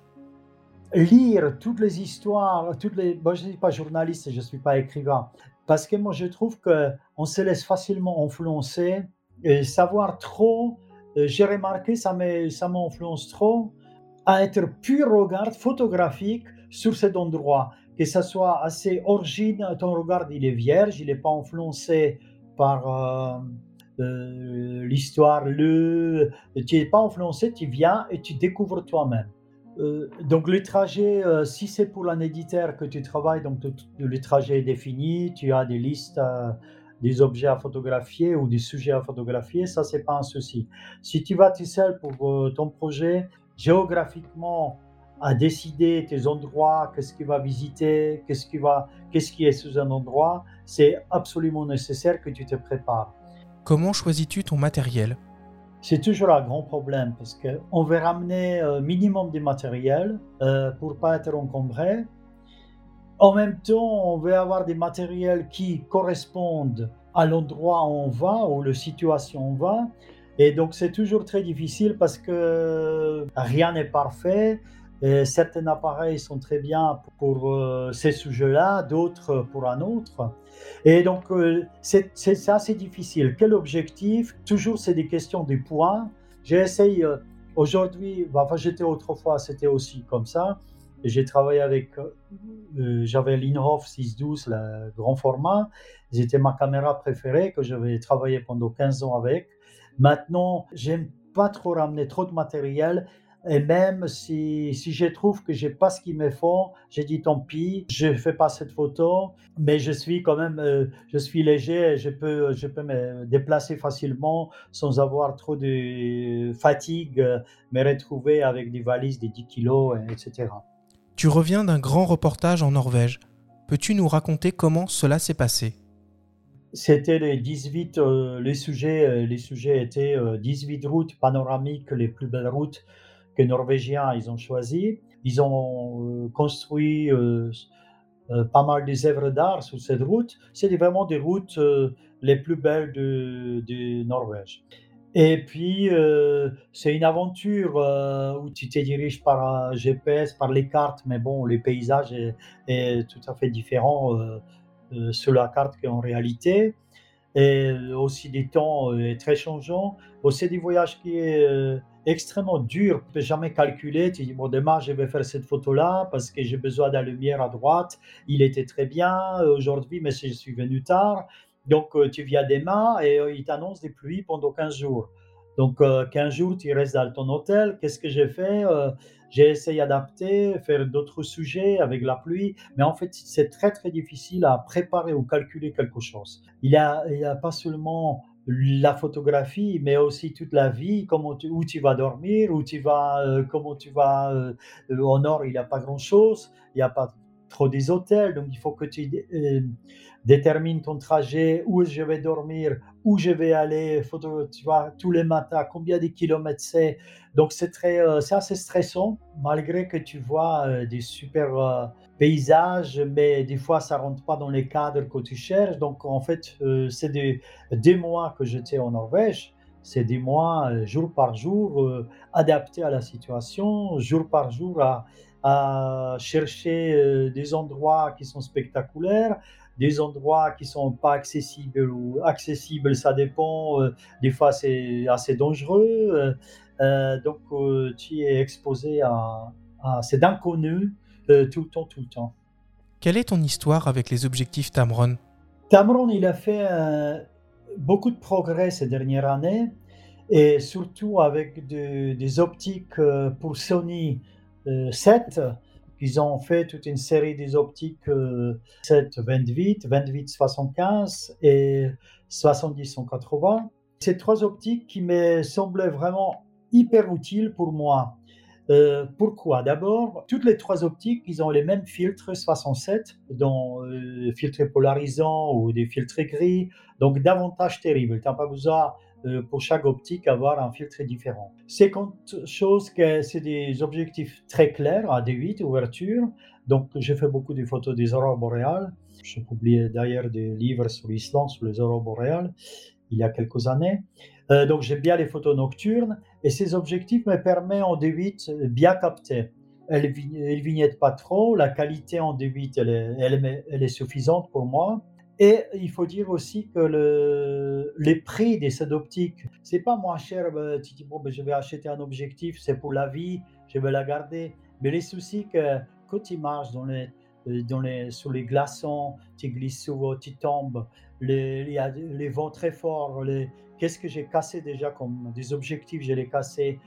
Lire toutes les histoires, toutes les... Moi, je ne suis pas journaliste, je ne suis pas écrivain. Parce que moi, je trouve qu'on se laisse facilement influencer. Et savoir trop, j'ai remarqué, ça m'influence trop à être pur regard photographique sur cet endroit, que ça soit assez original, ton regard il est vierge, il n'est pas influencé par euh, euh, l'histoire, le, tu n'es pas influencé, tu viens et tu découvres toi-même. Euh, donc le trajet, si c'est pour un éditeur que tu travailles, donc le trajet est défini, tu as des listes des objets à photographier ou des sujets à photographier, ça c'est pas un souci. Si tu vas tout seul pour ton projet, géographiquement, à décider tes endroits, qu'est-ce qu'il va visiter, qu'est-ce qui, va, qu'est-ce qui est sous un endroit, c'est absolument nécessaire que tu te prépares. Comment choisis-tu ton matériel? C'est toujours un grand problème parce qu'on veut ramener un euh, minimum de matériel euh, pour pas être encombré. En même temps, on veut avoir des matériels qui correspondent à l'endroit où on va, ou la situation où on va. Et donc, c'est toujours très difficile parce que rien n'est parfait. Et certains appareils sont très bien pour euh, ces sujets-là, d'autres pour un autre. Et donc, euh, c'est assez difficile. Quel objectif? Toujours, c'est des questions de points. J'essaye euh, aujourd'hui, bah, enfin, j'étais autrefois, c'était aussi comme ça. J'ai travaillé avec, j'avais l'Inhof 612, le grand format. C'était ma caméra préférée que j'avais travaillé pendant 15 ans avec. Maintenant, j'aime pas trop ramener trop de matériel. Et même si, si je trouve que j'ai pas ce qu'il me faut, j'ai dit tant pis, je fais pas cette photo, mais je suis quand même, euh, je suis léger, je peux, je peux me déplacer facilement sans avoir trop de fatigue, me retrouver avec des valises de 10 kilos, etc. Tu reviens d'un grand reportage en Norvège. Peux-tu nous raconter comment cela s'est passé? C'était les 18, euh, les sujets, euh, les sujets étaient 18 euh, routes panoramiques, les plus belles routes que Norvégiens ils ont choisies. Ils ont construit pas mal des œuvres d'art sur cette route. C'était vraiment des routes les plus belles de, Norvège. Et puis, c'est une aventure où tu te diriges par un GPS, par les cartes, mais bon, les paysages est, tout à fait différent euh, sur la carte qu'en réalité. Et aussi des temps euh, très changeants. Aussi des voyages qui est euh, extrêmement dur. Tu peux jamais calculer. Tu dis, bon, demain, je vais faire cette photo-là parce que j'ai besoin de la lumière à droite. Il était très bien aujourd'hui, mais je suis venu tard. Donc, tu viens demain et il t'annonce des pluies pendant 15 jours. Donc, 15 jours, tu restes dans ton hôtel. Qu'est-ce que j'ai fait j'ai essayé d'adapter, faire d'autres sujets avec la pluie, mais en fait, c'est très très difficile à préparer ou calculer quelque chose. Il n'y a, a pas seulement la photographie, mais aussi toute la vie, comment où tu vas dormir, où tu vas, euh, comment tu vas. Euh, au nord, il n'y a pas grand-chose, il n'y a pas trop des hôtels, donc il faut que tu euh, détermines ton trajet, où je vais dormir, où je vais aller, photo, tu vois, tous les matins, combien de kilomètres c'est. Donc c'est très, euh, c'est assez stressant, malgré que tu vois euh, des super euh, paysages, mais des fois ça rentre pas dans les cadres que tu cherches. Donc en fait, c'est des, des mois que j'étais en Norvège. C'est des mois, jour par jour, adaptés à la situation, jour par jour à, à chercher des endroits qui sont spectaculaires, des endroits qui sont pas accessibles ou accessibles, ça dépend. Euh, des fois, c'est assez dangereux. Euh, euh, donc, tu es exposé à, à cet inconnu tout le temps, tout le temps. Quelle est ton histoire avec les objectifs Tamron? Tamron, il a fait beaucoup de progrès ces dernières années et surtout avec des optiques pour Sony 7 ils ont fait toute une série des optiques 7 28, 28 75 et 70 180. Ces trois optiques qui me semblaient vraiment hyper utiles pour moi. Euh, pourquoi? D'abord, toutes les trois optiques, ils ont les mêmes filtres 67, dont euh, filtres polarisants ou des filtres gris, donc davantage terribles. Tu pas besoin euh, pour chaque optique avoir un filtre différent. Seconde chose, que c'est des objectifs très clairs à D8 ouverture. Donc, j'ai fait beaucoup de photos des aurores boréales. J'ai publié d'ailleurs des livres sur l'Islande, sur les aurores boréales, il y a quelques années. Euh, donc j'aime bien les photos nocturnes et ces objectifs me permettent en D8 bien capter. Elle ne vignette pas trop, la qualité en D8 elle est, elle, elle est, suffisante pour moi. Et il faut dire aussi que le, les prix des ces optiques, c'est pas moins cher. Ben, tu dis, bon, ben, je vais acheter un objectif, c'est pour la vie, je vais la garder. Mais les soucis que quand tu marches dans les, euh, glaçons, tu glisses souvent, tu tombes, il y a les vents très forts. Qu'est-ce que j'ai cassé déjà comme des objectifs, je les cassés.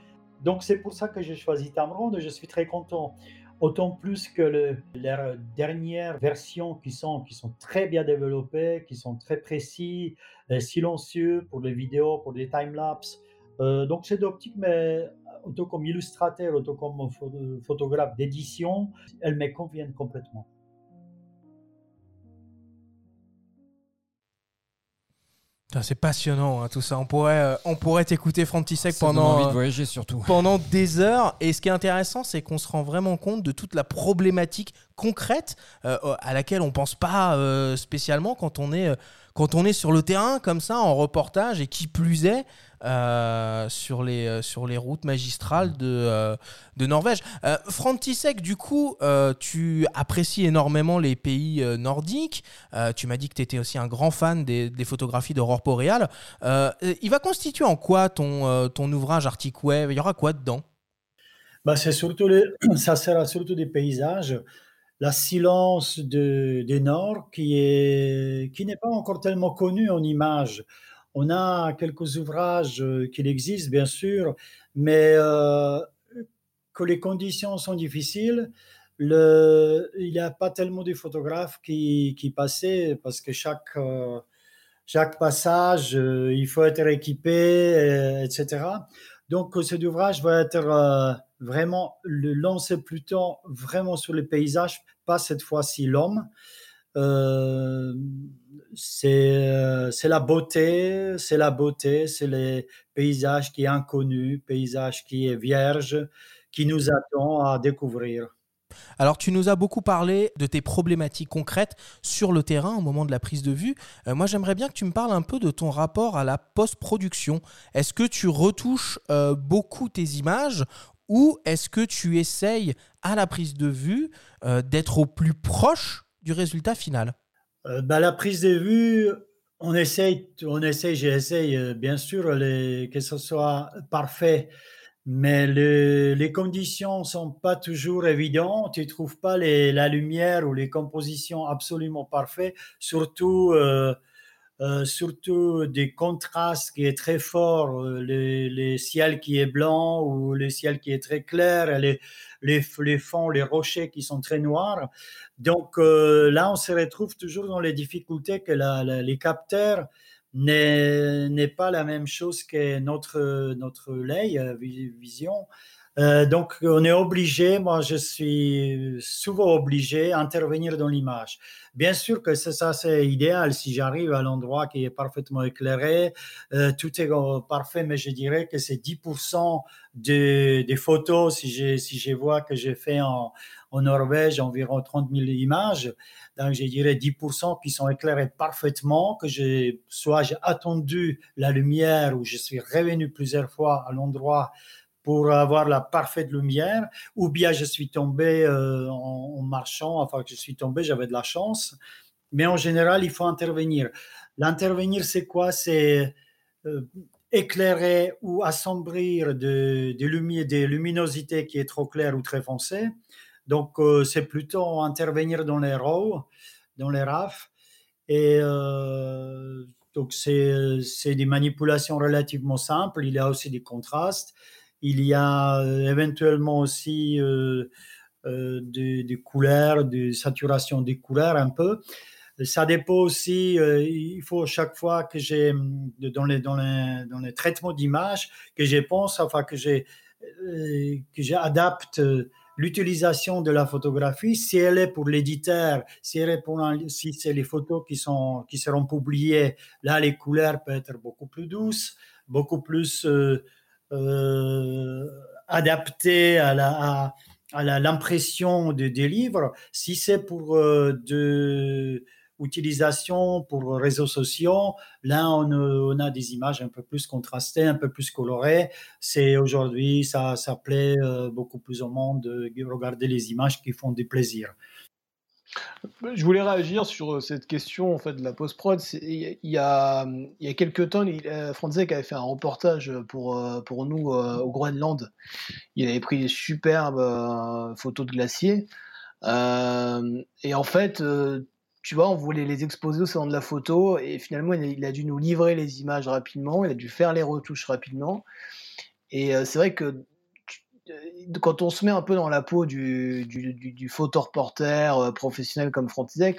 Donc c'est pour ça que j'ai choisi Tamron et je suis très content. Autant plus que le, leurs dernières versions qui sont, très bien développées, qui sont très précis, euh, silencieux pour les vidéos, pour les time-lapse. Euh, donc c'est d'optique, mais autant comme illustrateur, autant comme photographe d'édition, elles me conviennent complètement. C'est passionnant hein, tout ça. On pourrait, euh, on pourrait t'écouter Frantisek pendant, envie de voyager surtout. pendant des heures. Et ce qui est intéressant, c'est qu'on se rend vraiment compte de toute la problématique concrète euh, à laquelle on pense pas euh, spécialement quand on est quand on est sur le terrain comme ça en reportage et qui plus est euh, sur, les, euh, sur les routes magistrales de, euh, de Norvège. Frantisek, du coup, tu apprécies énormément les pays nordiques. tu m'as dit que tu étais aussi un grand fan des, photographies d'aurore boréale. il va constituer en quoi ton, ton ouvrage Arctic Wave? Il y aura quoi dedans? Bah, surtout les, [clears throat] ça sera surtout des paysages la silence de, des Nord qui est qui n'est pas encore tellement connu en images. On a quelques ouvrages euh, qui existent bien sûr, mais euh, que les conditions sont difficiles. Le, il n'y a pas tellement de photographes qui, qui passaient parce que chaque euh, passage, il faut être équipé, etc. Donc, cet ouvrage va être vraiment le lancer plutôt vraiment sur les paysages, pas cette fois-ci l'homme. Euh, c'est la beauté, c'est la beauté, c'est les paysages qui est inconnu, paysage qui est vierge, qui nous attend à découvrir. Alors tu nous as beaucoup parlé de tes problématiques concrètes sur le terrain au moment de la prise de vue. Euh, moi j'aimerais bien que tu me parles un peu de ton rapport à la post-production. Est-ce que tu retouches euh, beaucoup tes images ou est-ce que tu essayes à la prise de vue euh, d'être au plus proche du résultat final euh, bah, La prise de vue, on essaye, on essaye j'essaye euh, bien sûr que ce soit parfait, mais les conditions sont pas toujours évidentes. Tu trouves pas la lumière ou les compositions absolument parfaites, surtout euh, surtout des contrastes qui est très fort, euh, les, les, ciels qui est blanc ou le ciel qui est très clair, les, les, les fonds, les rochers qui sont très noirs. Donc euh, là, on se retrouve toujours dans les difficultés que les capteurs n'est pas la même chose que notre notre lay vision. Euh, donc, on est obligé, moi je suis souvent obligé d'intervenir dans l'image. Bien sûr que ça, c'est idéal si j'arrive à l'endroit qui est parfaitement éclairé, euh, tout est parfait, mais je dirais que c'est 10% des, des, photos, si je, si je vois que j'ai fait en, en Norvège environ 30 000 images, donc je dirais 10% qui sont éclairées parfaitement, que j'ai soit j'ai attendu la lumière ou je suis revenu plusieurs fois à l'endroit pour avoir la parfaite lumière, ou bien je suis tombé euh, en, marchant, enfin je suis tombé, j'avais de la chance. Mais en général, il faut intervenir. L'intervenir, c'est quoi? C'est euh, éclairer ou assombrir des de des luminosités qui est trop claires ou très foncées. Donc, euh, c'est plutôt intervenir dans les rows, dans les rafs. Et donc, c'est des manipulations relativement simples. Il y a aussi des contrastes. Il y a euh, éventuellement aussi euh, euh, des, couleurs, des saturations des couleurs un peu. Ça dépend aussi, il faut chaque fois que j'ai, dans les, dans les, dans les traitements d'image, que je pense, enfin que j'ai, que j'adapte l'utilisation de la photographie, si elle est pour l'éditeur, si elle est pour si c'est les photos qui sont qui seront publiées, là les couleurs peuvent être beaucoup plus douces, beaucoup plus adapté à la, à l'impression de, des livres. Si c'est pour de utilisation pour réseaux sociaux, là on, a des images un peu plus contrastées, un peu plus colorées. C'est aujourd'hui ça, ça plaît beaucoup plus au monde de regarder les images qui font du plaisir. Je voulais réagir sur euh, cette question en fait de la post-prod. Il y a, il y a quelques temps, euh, Franzek avait fait un reportage pour, euh, pour nous au Groenland. Il avait pris des superbes photos de glaciers. et en fait, tu vois, on voulait les exposer au salon de la photo et finalement, il a dû nous livrer les images rapidement, il a dû faire les retouches rapidement. Et c'est vrai que quand on se met un peu dans la peau du, du, du, photoreporter euh, professionnel comme Frontisec,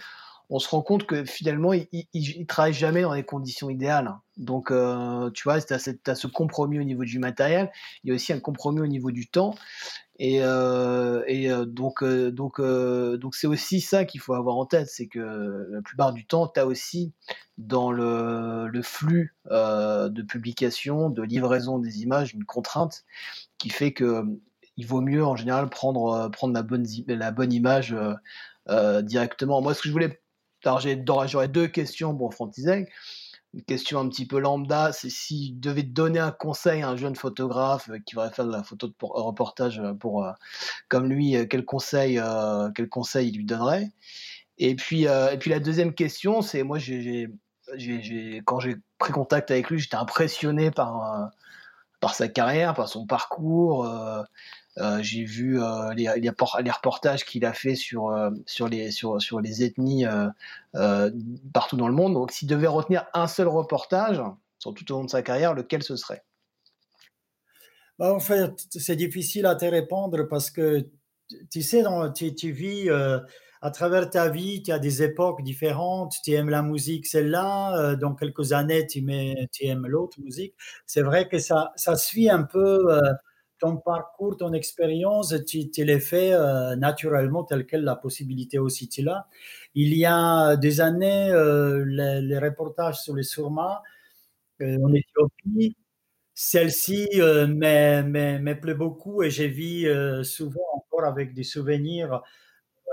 on se rend compte que finalement, il, il, travaille jamais dans les conditions idéales. Donc, euh, tu vois, tu as, ce compromis au niveau du matériel, il y a aussi un compromis au niveau du temps. Et, euh, et donc, donc, donc, c'est aussi ça qu'il faut avoir en tête, c'est que la plupart du temps, tu as aussi dans le, le flux de publication, de livraison des images, une contrainte qui fait que il vaut mieux en général prendre, euh, prendre la, bonne, la bonne image euh, euh, directement. Moi, ce que je voulais. Alors, j'aurais deux questions pour Frontizeg. Une question un petit peu lambda, c'est s'il devait donner un conseil à un jeune photographe qui voudrait faire de la photo de reportage pour, comme lui, quel conseil, quel conseil il lui donnerait. Et puis, et puis la deuxième question, c'est moi, j'ai, quand j'ai pris contact avec lui, j'étais impressionné par, par sa carrière, par son parcours. Euh, euh, j'ai vu euh, les, reportages qu'il a fait sur, sur, les, sur, sur les ethnies partout dans le monde. Donc, s'il devait retenir un seul reportage sur tout au long de sa carrière, lequel ce serait? Bah, En fait, c'est difficile à te répondre parce que tu sais, dans, tu, tu vis à travers ta vie, tu as des époques différentes, tu aimes la musique celle-là, euh, dans quelques années, tu, aimes l'autre musique. C'est vrai que ça, ça suit un peu euh, ton parcours, ton expérience, tu, tu les fais euh, naturellement tel quelle la possibilité aussi tu l'as. Il y a des années, les, reportages sur les Surma en Éthiopie, celle-ci me, plaît beaucoup et j'ai vu souvent encore avec des souvenirs euh,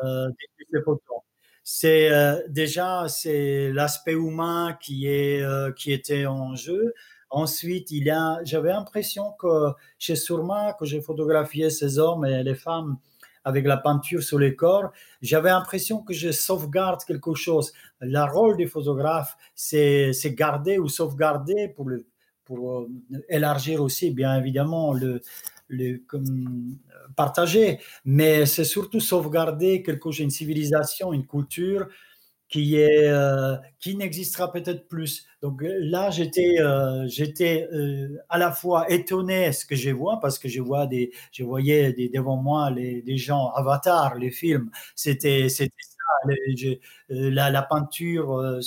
des, photos. C'est euh, déjà c'est l'aspect humain qui est euh, qui était en jeu. Ensuite, il y a, j'avais l'impression que chez Surma, que j'ai photographié ces hommes et les femmes avec la peinture sur les corps, j'avais l'impression que je sauvegarde quelque chose. Le rôle du photographe, c'est, c'est garder ou sauvegarder pour, le, pour élargir aussi, bien évidemment, le, le, comme, partager, mais c'est surtout sauvegarder quelque chose, une civilisation, une culture qui est euh, qui n'existera peut-être plus. Donc là, j'étais euh, j'étais euh, à la fois étonné ce que je vois parce que je vois des je voyais des, devant moi les des gens Avatar, les films, c'était c'était ça, la, la, peinture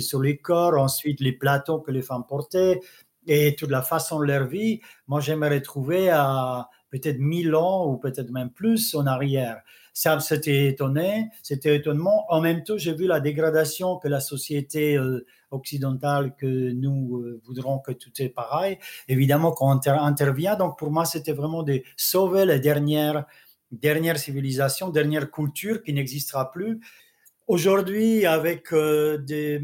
sur les corps, ensuite les plateaux que les femmes portaient et toute la façon de leur vie. Moi, j'aimerais trouver à peut-être mille ans ou peut-être même plus en arrière. Ça, c'était étonné, c'était étonnement. En même temps, j'ai vu la dégradation que la société euh, occidentale, que nous euh, voudrons que tout est pareil. Évidemment, qu'on intervient. Donc, pour moi, c'était vraiment de sauver les dernières, dernières civilisations, dernière culture qui n'existera plus. Aujourd'hui, avec euh, des,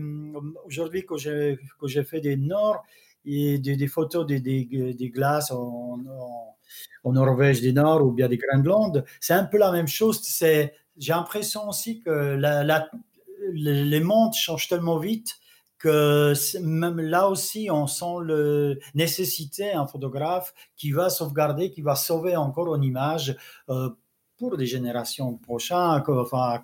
aujourd'hui que j'ai que j'ai fait des Nord et des, photos des, glaces en, Norvège du Nord ou bien des Groenland, c'est un peu la même chose. C'est, j'ai l'impression aussi que la, les mondes changent tellement vite que même là aussi, on sent la nécessité un photographe qui va sauvegarder, qui va sauver encore une image euh, pour des générations prochaines,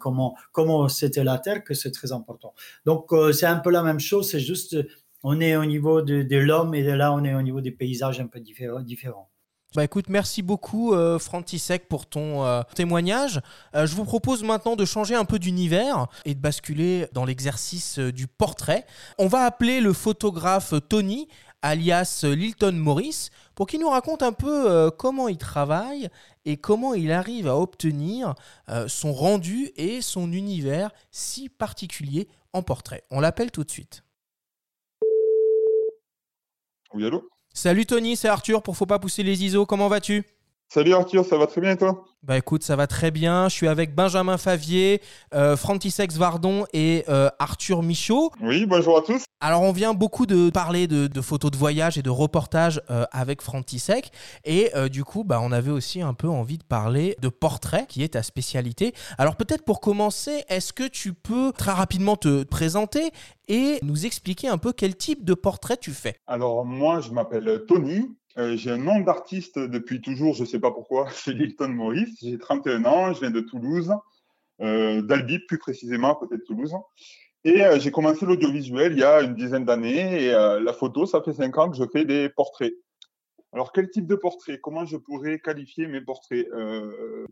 comment, comment c'était la Terre, que c'est très important. Donc, euh, c'est un peu la même chose, c'est juste, on est au niveau de, de l'homme et là, on est au niveau des paysages un peu différents. Bah écoute, merci beaucoup euh, Frantisek pour ton euh, témoignage. Euh, je vous propose maintenant de changer un peu d'univers et de basculer dans l'exercice du portrait. On va appeler le photographe Tony, alias Lilton Morris, pour qu'il nous raconte un peu comment il travaille et comment il arrive à obtenir son rendu et son univers si particulier en portrait. On l'appelle tout de suite. Oui, allô? Salut Tony, c'est Arthur pour Faut pas pousser les ISO, comment vas-tu? Salut Arthur, ça va très bien et toi? Bah écoute, ça va très bien. Je suis avec Benjamin Favier, euh, Frantisex Vardon et euh, Arthur Michaud. Oui, bonjour à tous. Alors on vient beaucoup de parler de, photos de voyage et de reportages euh, avec Frantisek et euh, du coup bah, on avait aussi un peu envie de parler de portrait qui est ta spécialité. Alors peut-être pour commencer, est-ce que tu peux très rapidement te présenter et nous expliquer un peu quel type de portrait tu fais? Alors moi je m'appelle Tony, euh, j'ai un nom d'artiste depuis toujours, je ne sais pas pourquoi, [laughs] c'est Lilton Maurice. J'ai 31 ans, je viens de Toulouse, euh, d'Albi plus précisément, peut-être Toulouse. Et euh, j'ai commencé l'audiovisuel il y a une dizaine d'années et la photo, ça fait 5 ans que je fais des portraits. Alors quel type de portrait? Comment je pourrais qualifier mes portraits?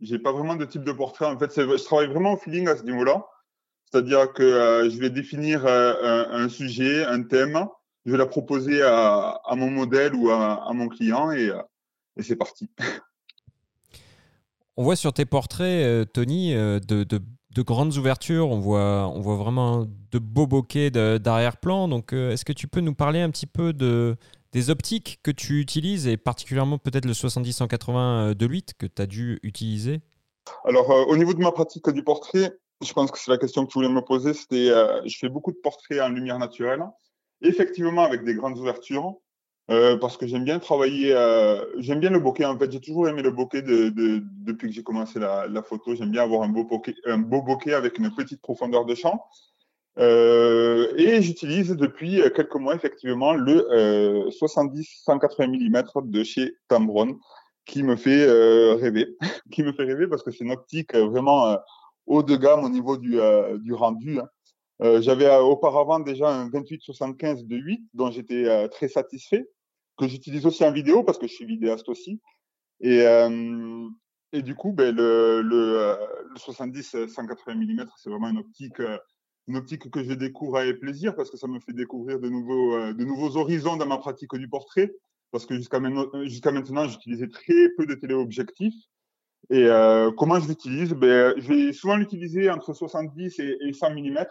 J'ai pas vraiment de type de portrait. En fait, je travaille vraiment au feeling à ce niveau-là. C'est-à-dire que je vais définir un, sujet, un thème, je vais la proposer à, mon modèle ou à, mon client et, c'est parti. On voit sur tes portraits, euh, Tony, euh, de, grandes ouvertures. On voit, on voit vraiment de beaux bokeh d'arrière-plan. Donc, euh, est-ce que tu peux nous parler un petit peu de, des optiques que tu utilises et particulièrement peut-être le 70-180 de 8 que tu as dû utiliser? Alors, au niveau de ma pratique du portrait, je pense que c'est la question que tu voulais me poser. C'était, je fais beaucoup de portraits en lumière naturelle effectivement avec des grandes ouvertures, euh, parce que j'aime bien travailler, euh, j'aime bien le bokeh. En fait, j'ai toujours aimé le bokeh de, de, depuis que j'ai commencé la, la photo. J'aime bien avoir un beau, bokeh, un beau bokeh avec une petite profondeur de champ. Euh, et j'utilise depuis quelques mois effectivement le 70-180 mm de chez Tamron, qui me fait rêver, [laughs] qui me fait rêver parce que c'est une optique vraiment haut de gamme au niveau du, du rendu. Hein. Euh, j'avais euh, auparavant déjà un 28-75 de 8 dont j'étais euh, très satisfait, que j'utilise aussi en vidéo parce que je suis vidéaste aussi. Et, et du coup, ben, le, le, le 70-180 mm, c'est vraiment une optique, une optique que je découvre avec plaisir parce que ça me fait découvrir de nouveaux, de nouveaux horizons dans ma pratique du portrait. Parce que jusqu'à maintenant, jusqu'à maintenant, j'utilisais très peu de téléobjectifs. Et euh, comment je l'utilise? Ben, Je vais souvent l'utiliser entre 70 et, et 100 mm.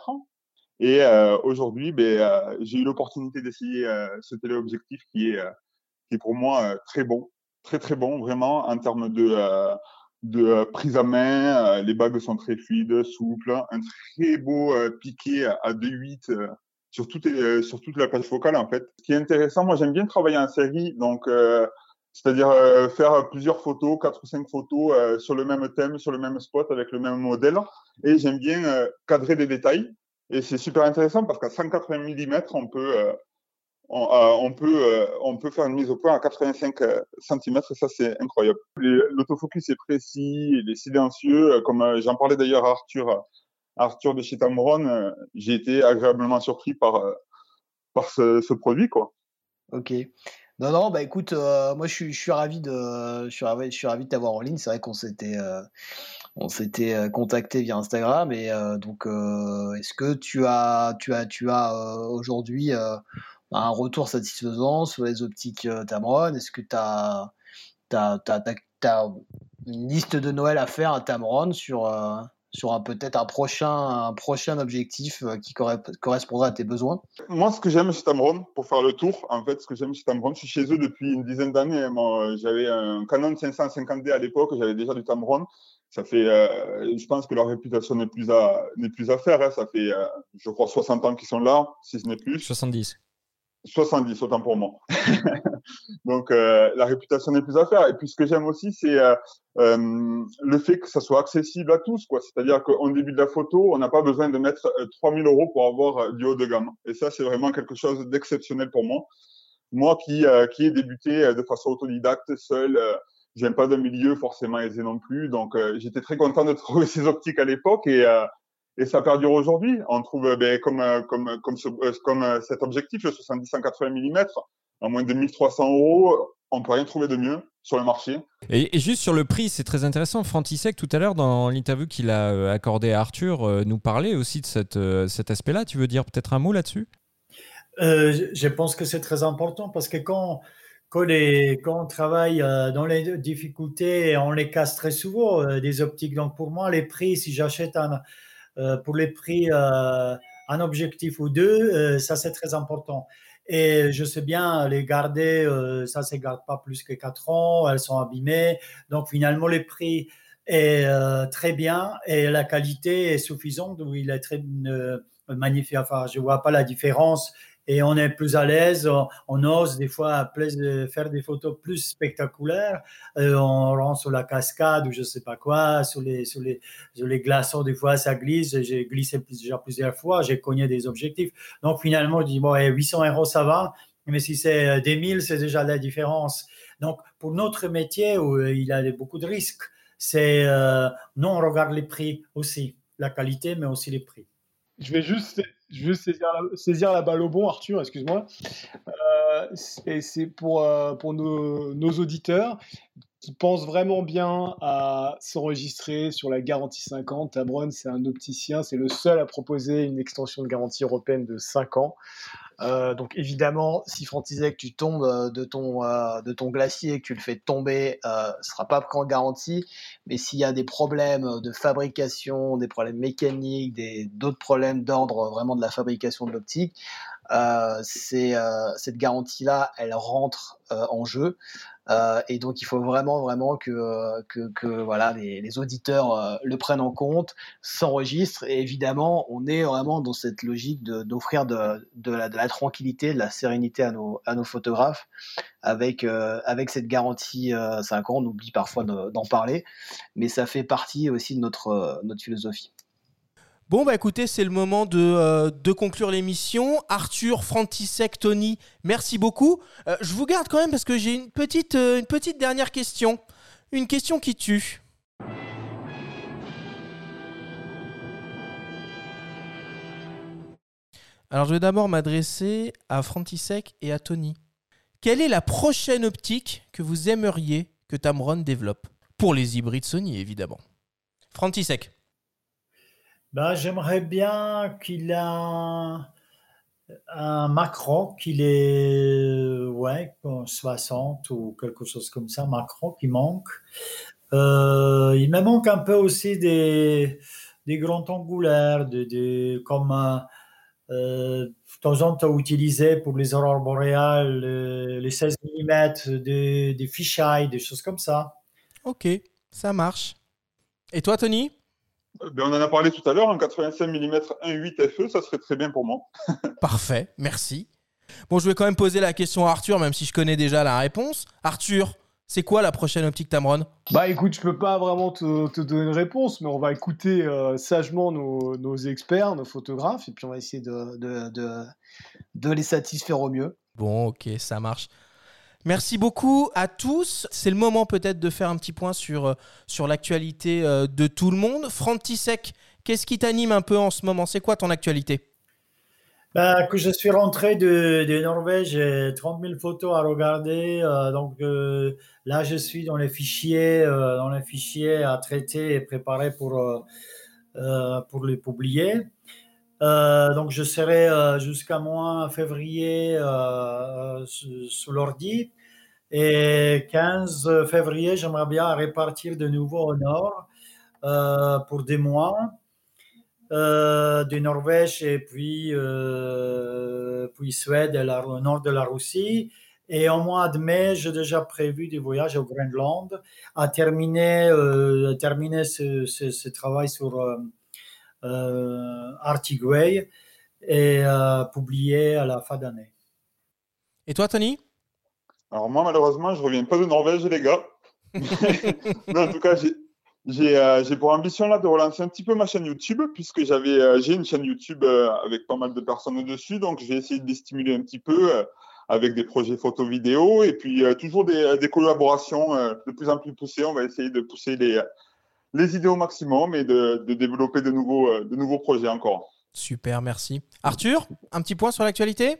Et euh, aujourd'hui, ben, euh, j'ai eu l'opportunité d'essayer euh, ce téléobjectif qui est, qui est pour moi très bon, très très bon vraiment en termes de, de prise à main. les bagues sont très fluides, souples, un très beau piqué à 2.8 sur, toute, sur toute la plage focale en fait. Ce qui est intéressant, moi j'aime bien travailler en série, donc c'est-à-dire faire plusieurs photos, quatre ou cinq photos sur le même thème, sur le même spot avec le même modèle. Et j'aime bien cadrer des détails. Et c'est super intéressant parce qu'à 180 mm, on peut, euh, on, euh, on, peut, euh, on peut faire une mise au point à 85 cm. Ça, c'est incroyable. L'autofocus est précis, il est silencieux. Comme j'en parlais d'ailleurs à Arthur, Arthur de chez Tamron, j'ai été agréablement surpris par, par ce, ce, produit. Quoi. Ok. Non, non, bah écoute, moi je suis, je suis ravi de, je suis ravi, je suis ravi de t'avoir en ligne. C'est vrai qu'on s'était, on s'était euh, contacté via Instagram et euh, donc euh, est-ce que tu as tu as tu as aujourd'hui un retour satisfaisant sur les optiques Tamron? Est-ce que tu as, as, une liste de Noël à faire à Tamron sur sur peut-être un prochain, un prochain objectif qui correspondra à tes besoins Moi, ce que j'aime chez Tamron, pour faire le tour, en fait, ce que j'aime chez Tamron, je suis chez eux depuis une dizaine d'années. J'avais un Canon 550D à l'époque, j'avais déjà du Tamron ça fait, euh, je pense que leur réputation n'est plus à n'est plus à faire. Hein. Ça fait, euh, je crois, 60 ans qu'ils sont là, si ce n'est plus. 70. 70, autant pour moi. [laughs] Donc, euh, la réputation n'est plus à faire. Et puis, ce que j'aime aussi, c'est le fait que ça soit accessible à tous. quoi. C'est-à-dire qu'au début de la photo, on n'a pas besoin de mettre 3000 euros pour avoir du haut de gamme. Et ça, c'est vraiment quelque chose d'exceptionnel pour moi. Moi qui, qui ai débuté de façon autodidacte, seul, je viens pas d'un milieu forcément aisé non plus, donc euh, j'étais très content de [laughs] trouver ces optiques à l'époque et, euh, et ça perdure aujourd'hui. On trouve euh, ben, comme comme comme, ce, comme cet objectif, le 70-180 mm, à moins de 1300 euros, on peut rien trouver de mieux sur le marché. Et, juste sur le prix, c'est très intéressant. Frantisek, tout à l'heure, dans l'interview qu'il a accordé à Arthur, nous parlait aussi de cette, cet aspect-là. Tu veux dire peut-être un mot là-dessus? Je pense que c'est très important parce que quand quand, on travaille euh, dans les difficultés, on les casse très souvent, euh, des optiques. Donc pour moi, les prix, si j'achète un, euh, pour les prix un objectif ou deux, ça c'est très important. Et je sais bien, les garder, ça ne se garde pas plus que 4 ans, elles sont abîmées. Donc finalement, les prix est très bien et la qualité est suffisante. Il est très magnifique. Enfin, je vois pas la différence et on est plus à l'aise, on, ose des fois faire des photos plus spectaculaires, euh, on rentre sur la cascade ou je sais pas quoi, sur les, sur les, sur les glaçons, des fois ça glisse, j'ai glissé déjà plusieurs fois, j'ai cogné des objectifs. Donc finalement, je dis, bon, 800 euros ça va, mais si c'est des 1000, c'est déjà la différence. Donc pour notre métier où il y a beaucoup de risques, c'est, euh, non, on regarde les prix aussi, la qualité, mais aussi les prix. Je vais juste je veux saisir la, saisir la balle au bon, Arthur, excuse-moi. Euh, et c'est pour, euh, pour nos, nos, auditeurs qui pensent vraiment bien à s'enregistrer sur la garantie 50. Tamron, c'est un opticien, c'est le seul à proposer une extension de garantie européenne de 5 ans. Euh, donc évidemment, si Frantisek, tu tombes euh, de ton, euh, de ton glacier et que tu le fais tomber, euh, ce sera pas en garantie. Mais s'il y a des problèmes de fabrication, des problèmes mécaniques, d'autres problèmes d'ordre vraiment de la fabrication de l'optique, cette garantie-là, elle rentre en jeu. Euh, et donc, il faut vraiment, vraiment que, que, que voilà, les, les auditeurs euh, le prennent en compte, s'enregistrent. Et évidemment, on est vraiment dans cette logique d'offrir de, de, la, de, la, tranquillité, de la sérénité à nos, à nos photographes avec, euh, avec cette garantie 5 ans. On oublie parfois d'en parler, mais ça fait partie aussi de notre, notre philosophie. Bon, bah écoutez, c'est le moment de, euh, de conclure l'émission. Arthur, Frantisek, Tony, merci beaucoup. Euh, je vous garde quand même parce que j'ai une petite, euh, une petite dernière question. Une question qui tue. Alors, je vais d'abord m'adresser à Frantisek et à Tony. Quelle est la prochaine optique que vous aimeriez que Tamron développe? Pour les hybrides Sony, évidemment. Frantisek. Ben, j'aimerais bien qu'il a un macro, qu'il est ouais, 60 ou quelque chose comme ça, macro qui manque. Euh, il me manque un peu aussi des, des grands angulaires, de, comme euh, de temps en temps utilisé pour les aurores boréales, les 16 mm, des, des fisheye, des choses comme ça. Ok, ça marche. Et toi, Tony? euh, ben, on en a parlé tout à l'heure, en 85 mm 1.8 FE, ça serait très bien pour moi. [laughs] Parfait, merci. Bon, je vais quand même poser la question à Arthur, même si je connais déjà la réponse. Arthur, c'est quoi la prochaine optique Tamron? Bah écoute, je peux pas vraiment te, donner une réponse, mais on va écouter euh, sagement nos, experts, nos photographes, et puis on va essayer de, de les satisfaire au mieux. Bon, ok, ça marche. Merci beaucoup à tous. C'est le moment peut-être de faire un petit point sur, euh, sur l'actualité euh, de tout le monde. Frantisek, qu'est-ce qui t'anime un peu en ce moment? C'est quoi ton actualité? Bah, que je suis rentré de, de Norvège, j'ai 30 000 photos à regarder. Euh, donc là, je suis dans les fichiers, dans les fichiers à traiter et préparer pour, pour les publier. Donc je serai jusqu'à mois février sous l'ordi. Et 15 février, j'aimerais bien repartir de nouveau au nord euh, pour des mois, euh, du Norvège et puis, euh, puis Suède, et au nord de la Russie. Et au mois de mai, j'ai déjà prévu des voyages au Groenland, à terminer, terminer ce, travail sur Arctic Way et publier à la fin d'année. Et toi, Tony? Alors moi, malheureusement, je reviens pas de Norvège, les gars. [laughs] en tout cas, euh, j'ai pour ambition là de relancer un petit peu ma chaîne YouTube puisque j'avais euh, j'ai une chaîne YouTube euh, avec pas mal de personnes dessus, donc je vais essayer de les stimuler un petit peu avec des projets photo vidéo et puis toujours des, des collaborations de plus en plus poussées. On va essayer de pousser les les idées au maximum et de, de développer de nouveaux de nouveaux projets encore. Super, merci. Arthur, un petit point sur l'actualité?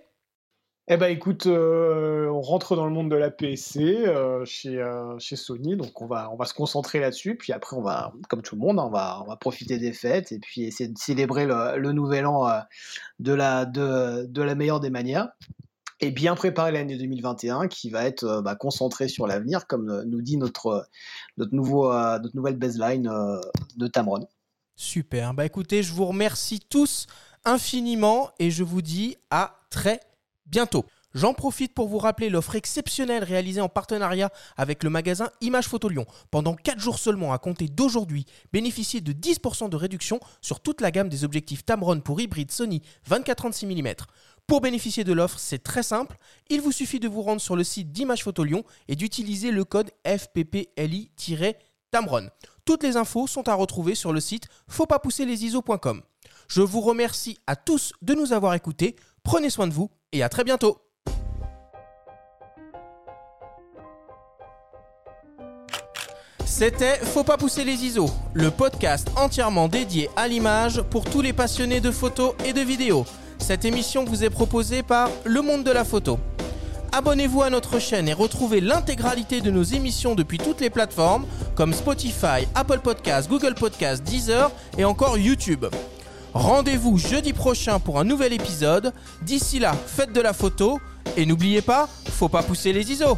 Eh ben écoute, euh, on rentre dans le monde de la PSC euh, chez, euh, chez Sony, donc on va, on va se concentrer là-dessus, puis après on va, comme tout le monde, on va, on va profiter des fêtes et puis essayer de célébrer le, nouvel an de, la, de, de, la meilleure des manières et bien préparer l'année 2021 qui va être bah, concentrée sur l'avenir, comme nous dit notre, notre, nouveau, notre nouvelle baseline de Tamron. Super, bah écoutez, je vous remercie tous infiniment et je vous dis à très bientôt. J'en profite pour vous rappeler l'offre exceptionnelle réalisée en partenariat avec le magasin Image Photo Lyon. Pendant 4 jours seulement à compter d'aujourd'hui, bénéficiez de 10% de réduction sur toute la gamme des objectifs Tamron pour hybride Sony 24-36 mm. Pour bénéficier de l'offre, c'est très simple. Il vous suffit de vous rendre sur le site d'Image Photo Lyon et d'utiliser le code FPPLI-Tamron. Toutes les infos sont à retrouver sur le site fautpaspousserlesiso.com. Je vous remercie à tous de nous avoir écoutés. Prenez soin de vous et à très bientôt. C'était Faut le podcast entièrement dédié à l'image pour tous les passionnés de photos et de vidéos. Cette émission vous est proposée par Le Monde de la Photo. Abonnez-vous à notre chaîne et retrouvez l'intégralité de nos émissions depuis toutes les plateformes comme Spotify, Apple Podcasts, Google Podcasts, Deezer et encore YouTube. Rendez-vous jeudi prochain pour un nouvel épisode. D'ici là, faites de la photo et n'oubliez pas, faut pas pousser les ISO.